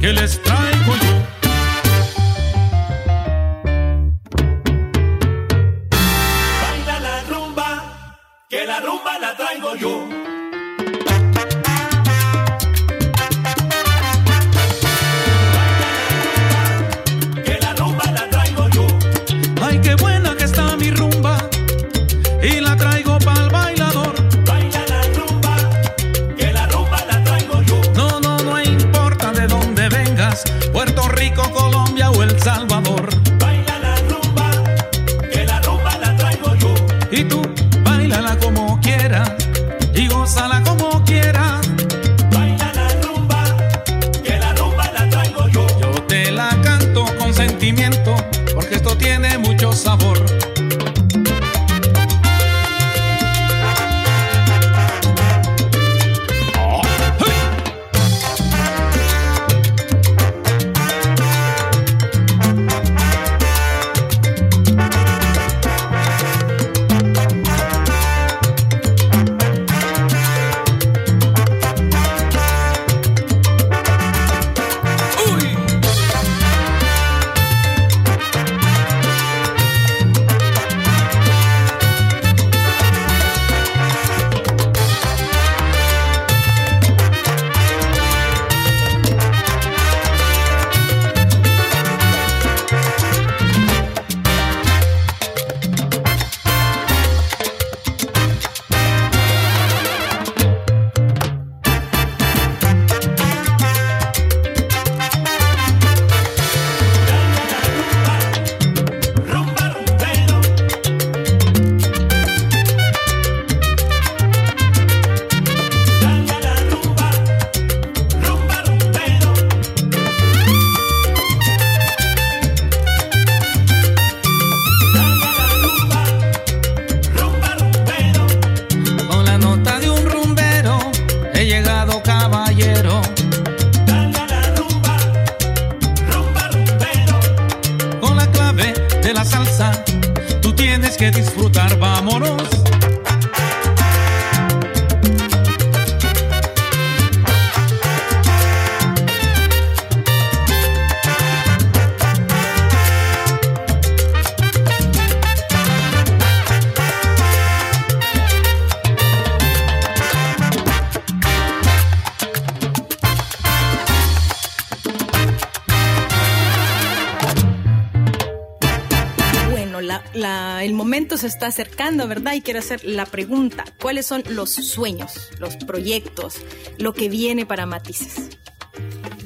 S8: que les traigo
S1: acercando, ¿verdad? Y quiero hacer la pregunta. ¿Cuáles son los sueños, los proyectos, lo que viene para Matices?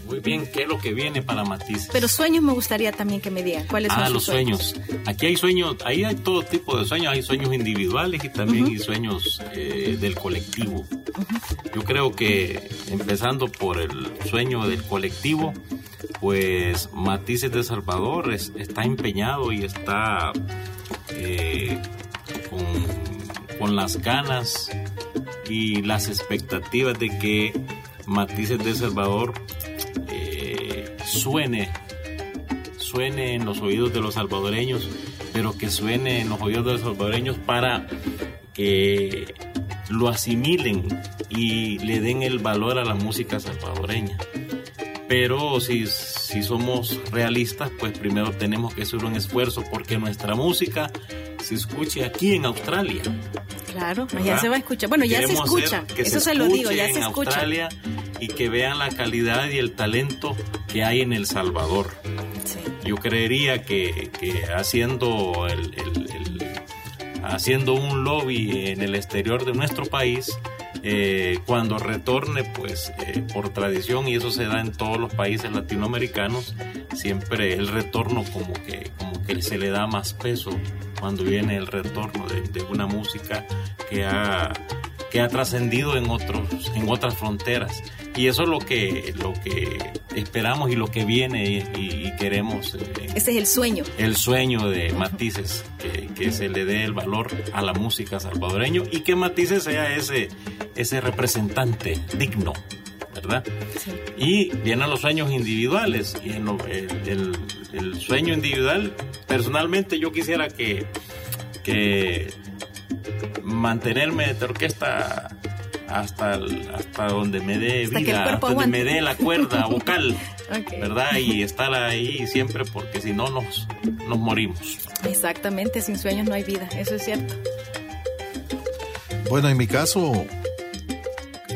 S2: Muy bien, ¿qué es lo que viene para Matices?
S1: Pero sueños me gustaría también que me digan. ¿Cuáles son
S2: Ah,
S1: sus
S2: los sueños. Aquí hay sueños, ahí hay todo tipo de sueños, hay sueños individuales y también hay sueños eh, del colectivo. Yo creo que empezando por el sueño del colectivo, pues Matices de Salvador es- está empeñado y está con, las ganas y las expectativas de que Matices de Salvador eh, suene en los oídos de los salvadoreños, pero que suene en los oídos de los salvadoreños para que lo asimilen y le den el valor a la música salvadoreña. Pero si, si somos realistas, pues primero tenemos que hacer un esfuerzo porque nuestra música se escuche aquí en Australia.
S1: Claro, ya se va a escuchar. Bueno, ya se escucha.
S2: que
S1: Eso
S2: se
S1: lo digo, ya
S2: en
S1: se escucha.
S2: Australia y que vean la calidad y el talento que hay en El Salvador.
S1: Sí.
S2: Yo creería que, que haciendo el, el- el- haciendo un lobby en el exterior de nuestro país, eh, cuando retorne, pues eh, por tradición, y eso se da en todos los países latinoamericanos, siempre el retorno como que, como que se le da más peso cuando viene el retorno de, de una música que ha, que ha trascendido en, otros, en otras fronteras. Y eso es lo que, lo que esperamos y lo que viene y, y queremos. eh,
S1: Ese es el sueño.
S2: el sueño de Matices, que, que se le dé el valor a la música salvadoreño y que Matices sea ese, ese representante digno, ¿verdad? Y vienen los sueños individuales. Y en lo- el, el- el sueño individual, personalmente yo quisiera que, que mantenerme de orquesta hasta, el- hasta donde me dé
S1: Hasta que el
S2: vida,
S1: cuerpo
S2: donde me dé la cuerda vocal. ¿verdad? Y estar ahí siempre porque si no nos, nos morimos.
S1: Exactamente, sin sueños no hay vida, eso es cierto.
S3: Bueno, en mi caso,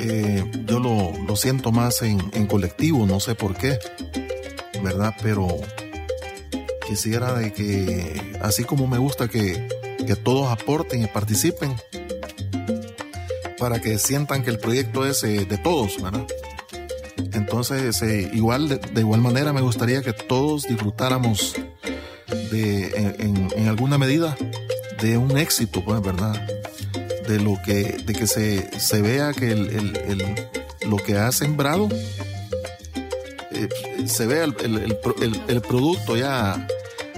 S3: eh, yo lo, lo siento más en, en colectivo, no sé por qué, ¿verdad? Pero quisiera de que, así como me gusta que, que todos aporten y participen, para que sientan que el proyecto es eh, de todos, ¿verdad? Entonces, eh, igual, de, igual manera, me gustaría que todos disfrutáramos de, en- en alguna medida de un éxito, pues, ¿verdad? De lo que, de que se, se vea que el, el- lo que ha sembrado eh, se ve el, producto ya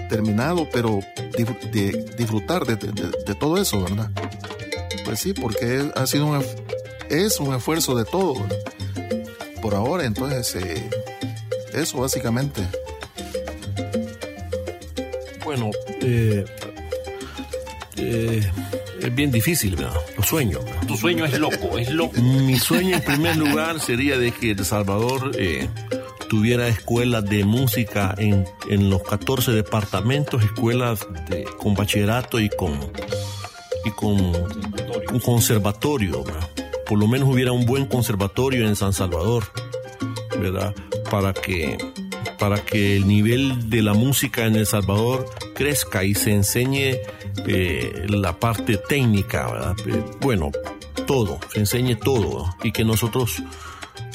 S3: terminado, pero disfrutar de, de, todo eso, ¿verdad? Pues sí, porque ha sido un, es un esfuerzo de todo por ahora, entonces eh, eso básicamente.
S5: Bueno, eh, eh, es bien difícil, ¿verdad? Los sueños.
S2: Tu sueño es loco, es loco.
S5: Mi sueño en primer lugar sería de que El Salvador eh, tuviera escuelas de música en, en, los 14 departamentos, escuelas de, con bachillerato y con, y con un conservatorio, Por lo menos hubiera un buen conservatorio en San Salvador, ¿verdad? Para que, para que el nivel de la música en El Salvador crezca y se enseñe eh, la parte técnica, eh, bueno, todo, se enseñe todo y que nosotros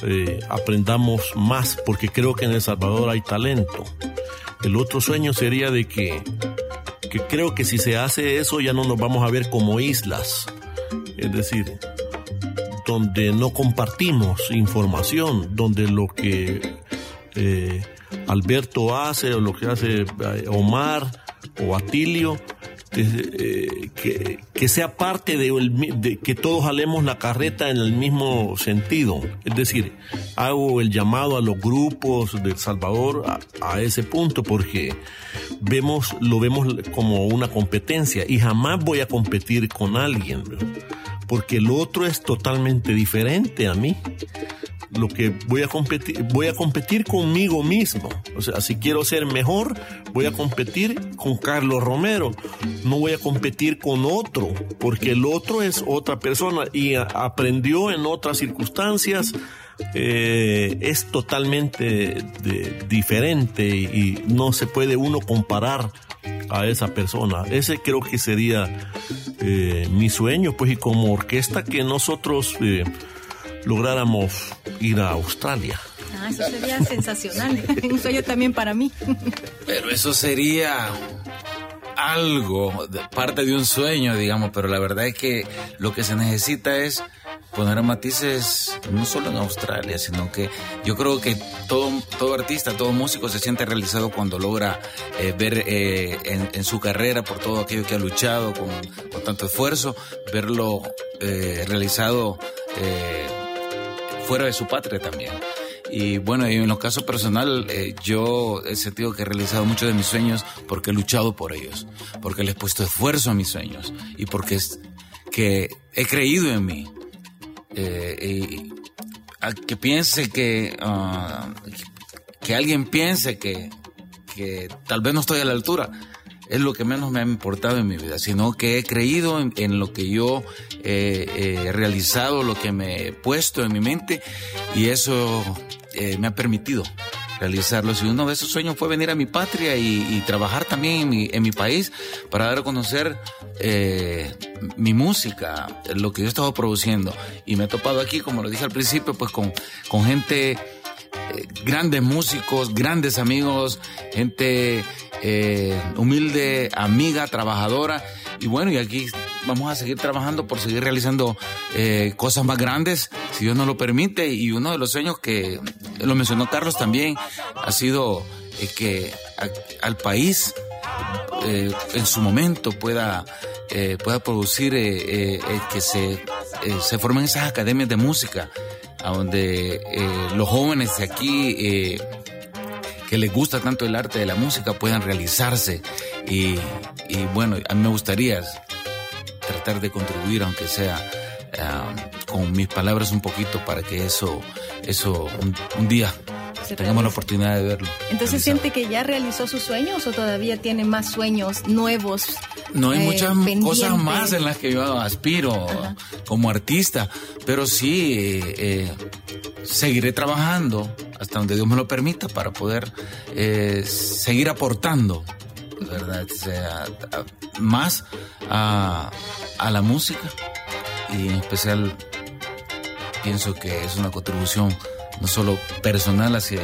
S5: eh, aprendamos más, porque creo que en El Salvador hay talento. El otro sueño sería de que, que creo que si se hace eso ya no nos vamos a ver como islas, es decir, donde no compartimos información, donde lo que Alberto hace o lo que hace Omar o Atilio eh, que, que, sea parte de, que todos jalemos la carreta en el mismo sentido. Es decir, hago el llamado a los grupos de El Salvador a, ese punto porque vemos, lo vemos como una competencia y jamás voy a competir con alguien porque el otro es totalmente diferente a mí lo que voy a competir, voy a competir conmigo mismo. O sea, si quiero ser mejor, voy a competir con Carlos Romero. No voy a competir con otro, porque el otro es otra persona y aprendió en otras circunstancias. Eh, es totalmente diferente y no se puede uno comparar a esa persona. Ese creo que sería eh, mi sueño, pues, y como orquesta que nosotros eh, lográramos ir a Australia.
S1: Ah, eso sería sensacional. Un sueño también para mí.
S6: Pero eso sería algo, parte de un sueño, digamos, pero la verdad es que lo que se necesita es poner matices no solo en Australia, sino que yo creo que todo, todo artista, todo músico se siente realizado cuando logra eh, ver eh, en, su carrera, por todo aquello que ha luchado con, con tanto esfuerzo, verlo eh, realizado fuera de su patria también. Y bueno, en lo caso personal, eh, yo he sentido que he realizado muchos de mis sueños porque he luchado por ellos, porque le he puesto esfuerzo a mis sueños y porque es, que he creído en mí. Eh, y que piense que, ah, que alguien piense que, que tal vez no estoy a la altura es lo que menos me ha importado en mi vida, sino que he creído en, lo que yo he realizado, lo que me he puesto en mi mente y eso eh, me ha permitido realizarlo. Y uno de esos sueños fue venir a mi patria y, trabajar también en mi, en mi, país para dar a conocer eh, mi música, lo que yo estaba produciendo. Y me he topado aquí, como lo dije al principio, pues con gente, eh, grandes músicos, grandes amigos, gente eh, humilde, amiga, trabajadora. Y bueno, y aquí vamos a seguir trabajando por seguir realizando eh, cosas más grandes, si Dios nos lo permite. Y uno de los sueños que lo mencionó Carlos también ha sido eh, que al país en su momento pueda, pueda producir que se, se formen esas academias de música, a donde los jóvenes de aquí que les gusta tanto el arte de la música puedan realizarse. Y, bueno, a mí me gustaría tratar de contribuir, aunque sea ah, con mis palabras un poquito, para que eso, eso un, día tengamos la oportunidad de verlo.
S1: Entonces, ¿siente que ya realizó sus sueños o todavía tiene más sueños nuevos?
S6: No hay muchas eh, cosas más en las que yo aspiro como artista, pero sí eh, eh, seguiré trabajando hasta donde Dios me lo permita para poder eh, seguir aportando, ¿verdad? Sea, más a, la música y en especial pienso que es una contribución no solo personal hacia,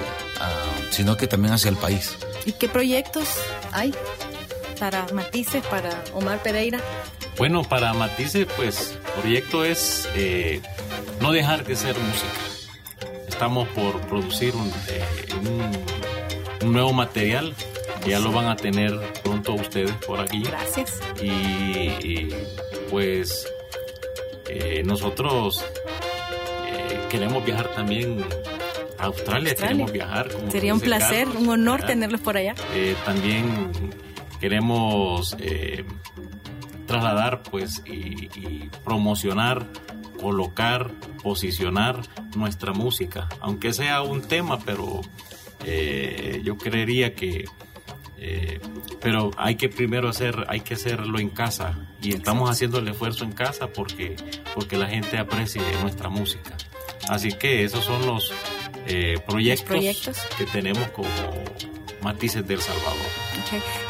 S6: sino que también hacia el país.
S1: ¿Y qué proyectos hay para Matices, para Omar Pereira?
S2: Bueno, para Matices, pues, proyecto es eh, no dejar de ser música estamos por producir un, eh, un- un nuevo material que ya lo van a tener pronto ustedes por aquí.
S1: Gracias.
S2: Y, y, pues eh, nosotros queremos viajar también a Australia,
S1: Australia.
S2: queremos viajar. como
S1: Sería un placer,
S2: Carlos,
S1: un honor
S2: ¿verdad?
S1: tenerlos por allá.
S2: Eh, también queremos eh, trasladar pues y, y promocionar colocar posicionar nuestra música aunque sea un tema pero eh, yo creería que eh, pero hay que primero hacer hay que hacerlo en casa y estamos haciendo el esfuerzo en casa porque porque la gente aprecie nuestra música así que esos son los eh, proyectos,
S1: proyectos.
S2: que tenemos como matices del Salvador.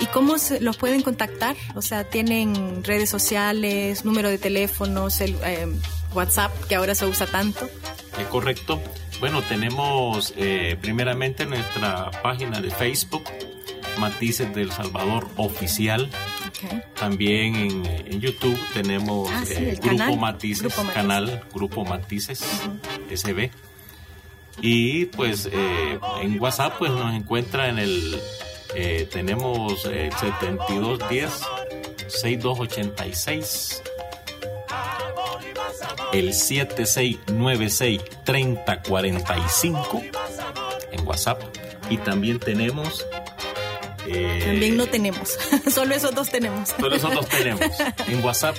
S1: ¿Y cómo se- los pueden contactar? O sea, ¿tienen redes sociales, número de teléfono, cel- eh, WhatsApp, que ahora se usa tanto?
S2: ¿Es correcto? Bueno, tenemos eh, primeramente nuestra página de Facebook, Matices del Salvador Oficial.
S1: Ok.
S2: También en, en YouTube tenemos
S1: Ah, sí,
S2: eh,
S1: el
S2: Grupo,
S1: canal.
S2: Matices,
S1: Grupo Matices.
S2: canal Grupo Matices SB. Y pues eh, en WhatsApp pues nos encuentra en el, eh, tenemos eh, 7210 6286 el 7696-3045 en WhatsApp. Y también tenemos.
S1: También no tenemos, solo esos dos tenemos.
S2: Solo esos dos tenemos. En WhatsApp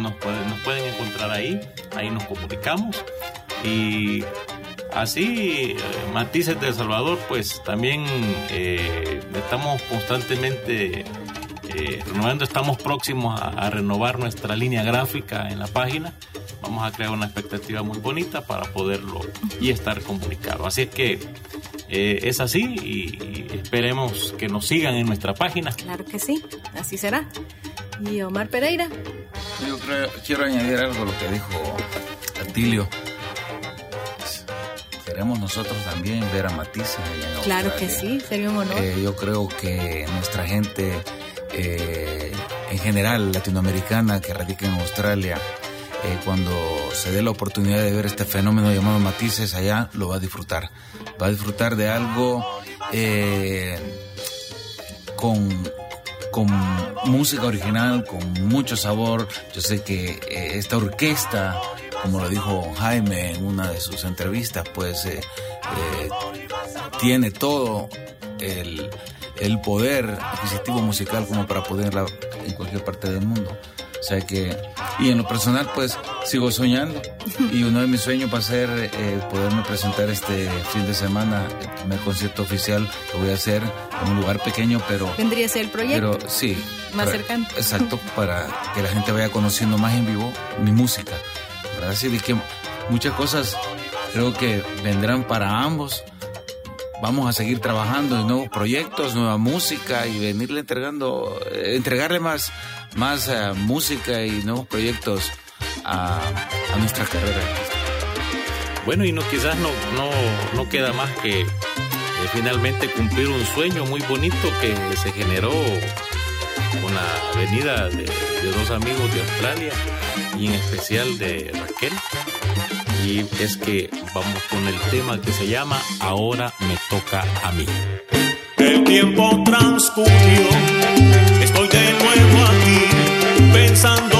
S2: nos, pueden, nos pueden encontrar ahí, ahí nos comunicamos. Y así, eh, Matices de El Salvador, pues también eh, estamos constantemente eh, renovando, estamos próximos a, a renovar nuestra línea gráfica en la página. Vamos a crear una expectativa muy bonita para poderlo y estar comunicado. Así es que eh, es así y, y esperemos que nos sigan en nuestra página.
S1: Claro que sí, así será. Y Omar Pereira,
S6: Yo creo- quiero añadir algo a lo que dijo Atilio. Queremos nosotros también ver a Matisse allá en
S1: claro que sí, sería un honor.
S6: Eh, yo creo que nuestra gente, eh, en general latinoamericana que radica en Australia, eh, cuando se dé la oportunidad de ver este fenómeno llamado matices allá, lo va a disfrutar. Va a disfrutar de algo eh, con, con música original, con mucho sabor. Yo sé que esta orquesta, como lo dijo Jaime en una de sus entrevistas, pues tiene todo el, el poder adquisitivo musical como para poderla en cualquier parte del mundo. O sea que, y en lo personal, pues sigo soñando. Y uno de mis sueños va a ser eh, poderme presentar este fin de semana, el primer concierto oficial que voy a hacer en un lugar pequeño, pero.
S1: Vendría a ser el proyecto.
S6: Pero sí.
S1: Más
S6: para-
S1: cercano.
S6: Exacto, para que la gente vaya conociendo más en vivo mi música. ¿Verdad? Así de que muchas cosas creo que vendrán para ambos. Vamos a seguir trabajando en nuevos proyectos, nueva música y venirle entregando, eh, entregarle más, más eh, música y nuevos proyectos a, a nuestra carrera.
S2: Bueno, y no quizás no, no, no queda más que finalmente cumplir un sueño muy bonito que se generó con la venida de dos amigos de Australia y en especial de Raquel. Y es que vamos con el tema que se llama Ahora me toca a mí.
S4: El tiempo transcurrió, estoy de nuevo aquí, pensando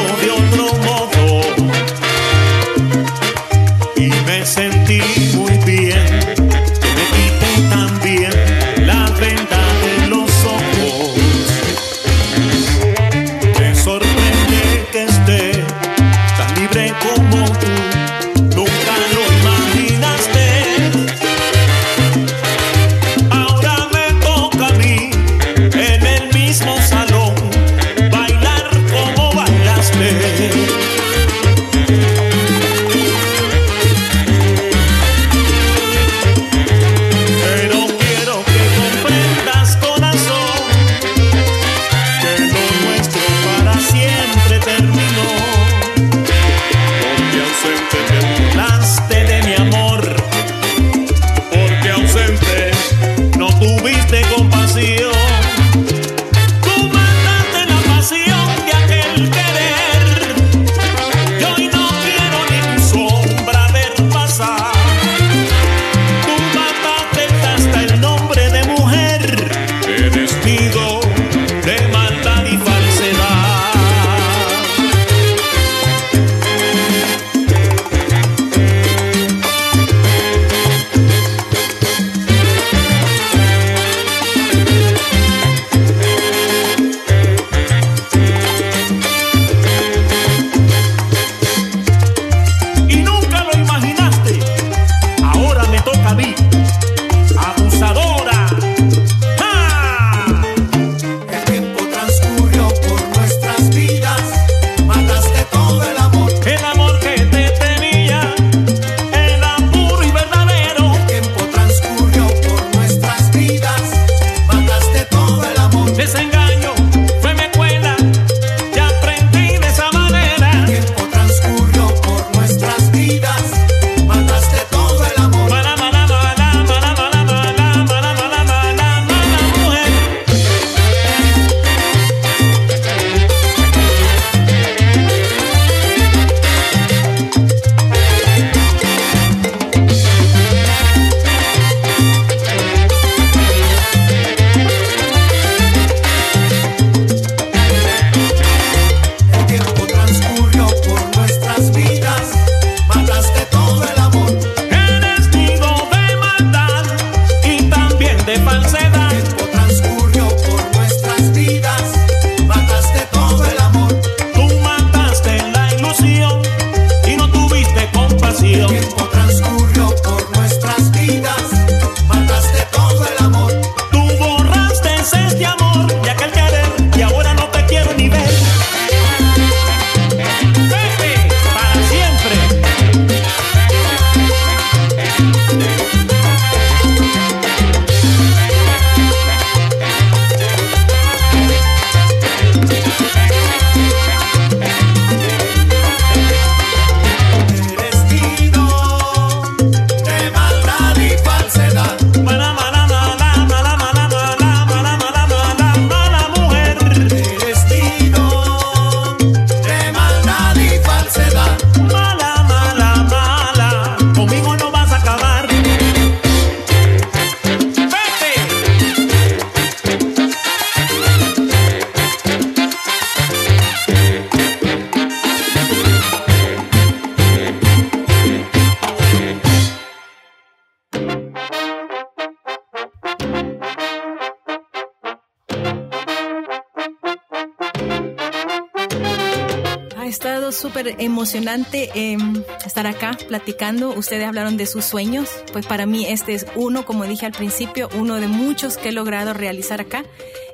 S1: súper emocionante eh, estar acá platicando. Ustedes hablaron de sus sueños. Pues para mí este es uno, como dije al principio, uno de muchos que he logrado realizar acá.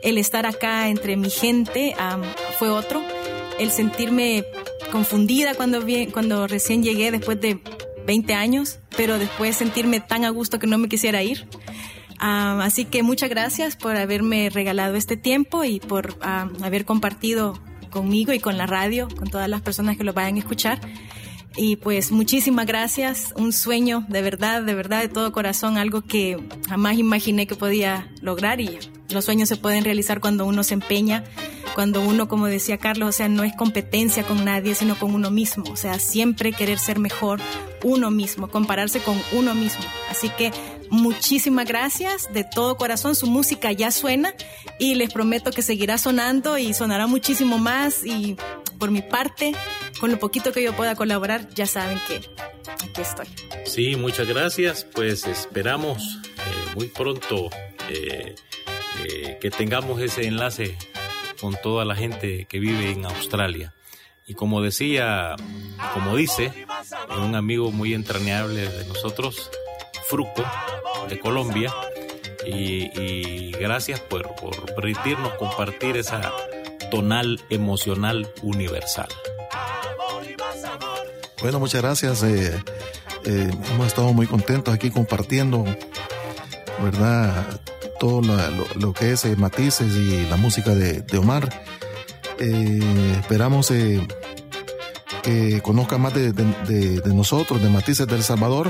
S1: El estar acá entre mi gente um, fue otro. El sentirme confundida cuando, vi, cuando recién llegué después de 20 años, pero después sentirme tan a gusto que no me quisiera ir. Um, así que muchas gracias por haberme regalado este tiempo y por um, haber compartido conmigo y con la radio, con todas las personas que lo vayan a escuchar. Y pues muchísimas gracias, un sueño de verdad, de verdad, de todo corazón, algo que jamás imaginé que podía lograr y los sueños se pueden realizar cuando uno se empeña, cuando uno, como decía Carlos, o sea, no es competencia con nadie, sino con uno mismo, o sea, siempre querer ser mejor uno mismo, compararse con uno mismo. Así que muchísimas gracias de todo corazón, su música ya suena y les prometo que seguirá sonando y sonará muchísimo más y por mi parte, con lo poquito que yo pueda colaborar, ya saben que aquí estoy.
S2: Sí, muchas gracias. Pues esperamos eh, muy pronto eh, eh, que tengamos ese enlace con toda la gente que vive en Australia. Y como decía, como dice, un amigo muy entrañable de nosotros, Fruco, de Colombia, y, gracias por, permitirnos compartir esa tonal emocional universal.
S3: Bueno, muchas gracias. Eh, eh, hemos estado muy contentos aquí compartiendo, ¿verdad? Todo lo, que es eh, matices y la música de, Omar. Esperamos que conozca más de- de nosotros, de Matices del Salvador,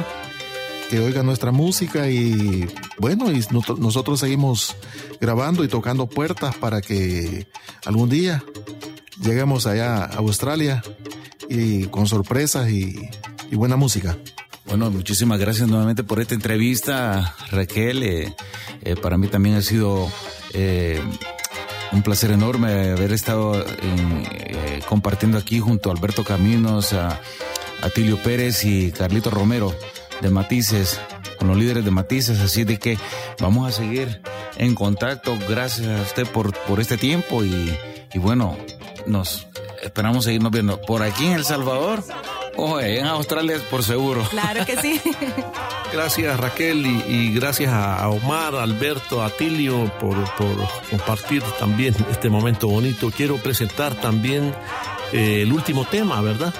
S3: que oiga nuestra música y bueno, y nosotros seguimos grabando y tocando puertas para que algún día lleguemos allá a Australia y con sorpresas y, buena música.
S6: Bueno, muchísimas gracias nuevamente por esta entrevista, Raquel. Eh, eh, para mí también ha sido eh, un placer enorme haber estado en, compartiendo aquí junto a Alberto Caminos, a, a Tilio Pérez y Carlito Romero de Matices, con los líderes de Matices. Así de que vamos a seguir en contacto. Gracias a usted por, por este tiempo y, y bueno, nos esperamos seguirnos viendo por aquí en El Salvador o en Australia por seguro.
S1: Claro que sí.
S5: Gracias Raquel y, y gracias a, Omar, Alberto, a Tilio por, por compartir también este momento bonito. Quiero presentar también eh, el último tema, ¿verdad?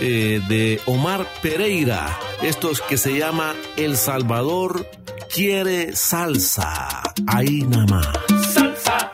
S5: Eh, de Omar Pereira. Esto es que se llama El Salvador quiere salsa. Ahí nada más.
S4: Salsa,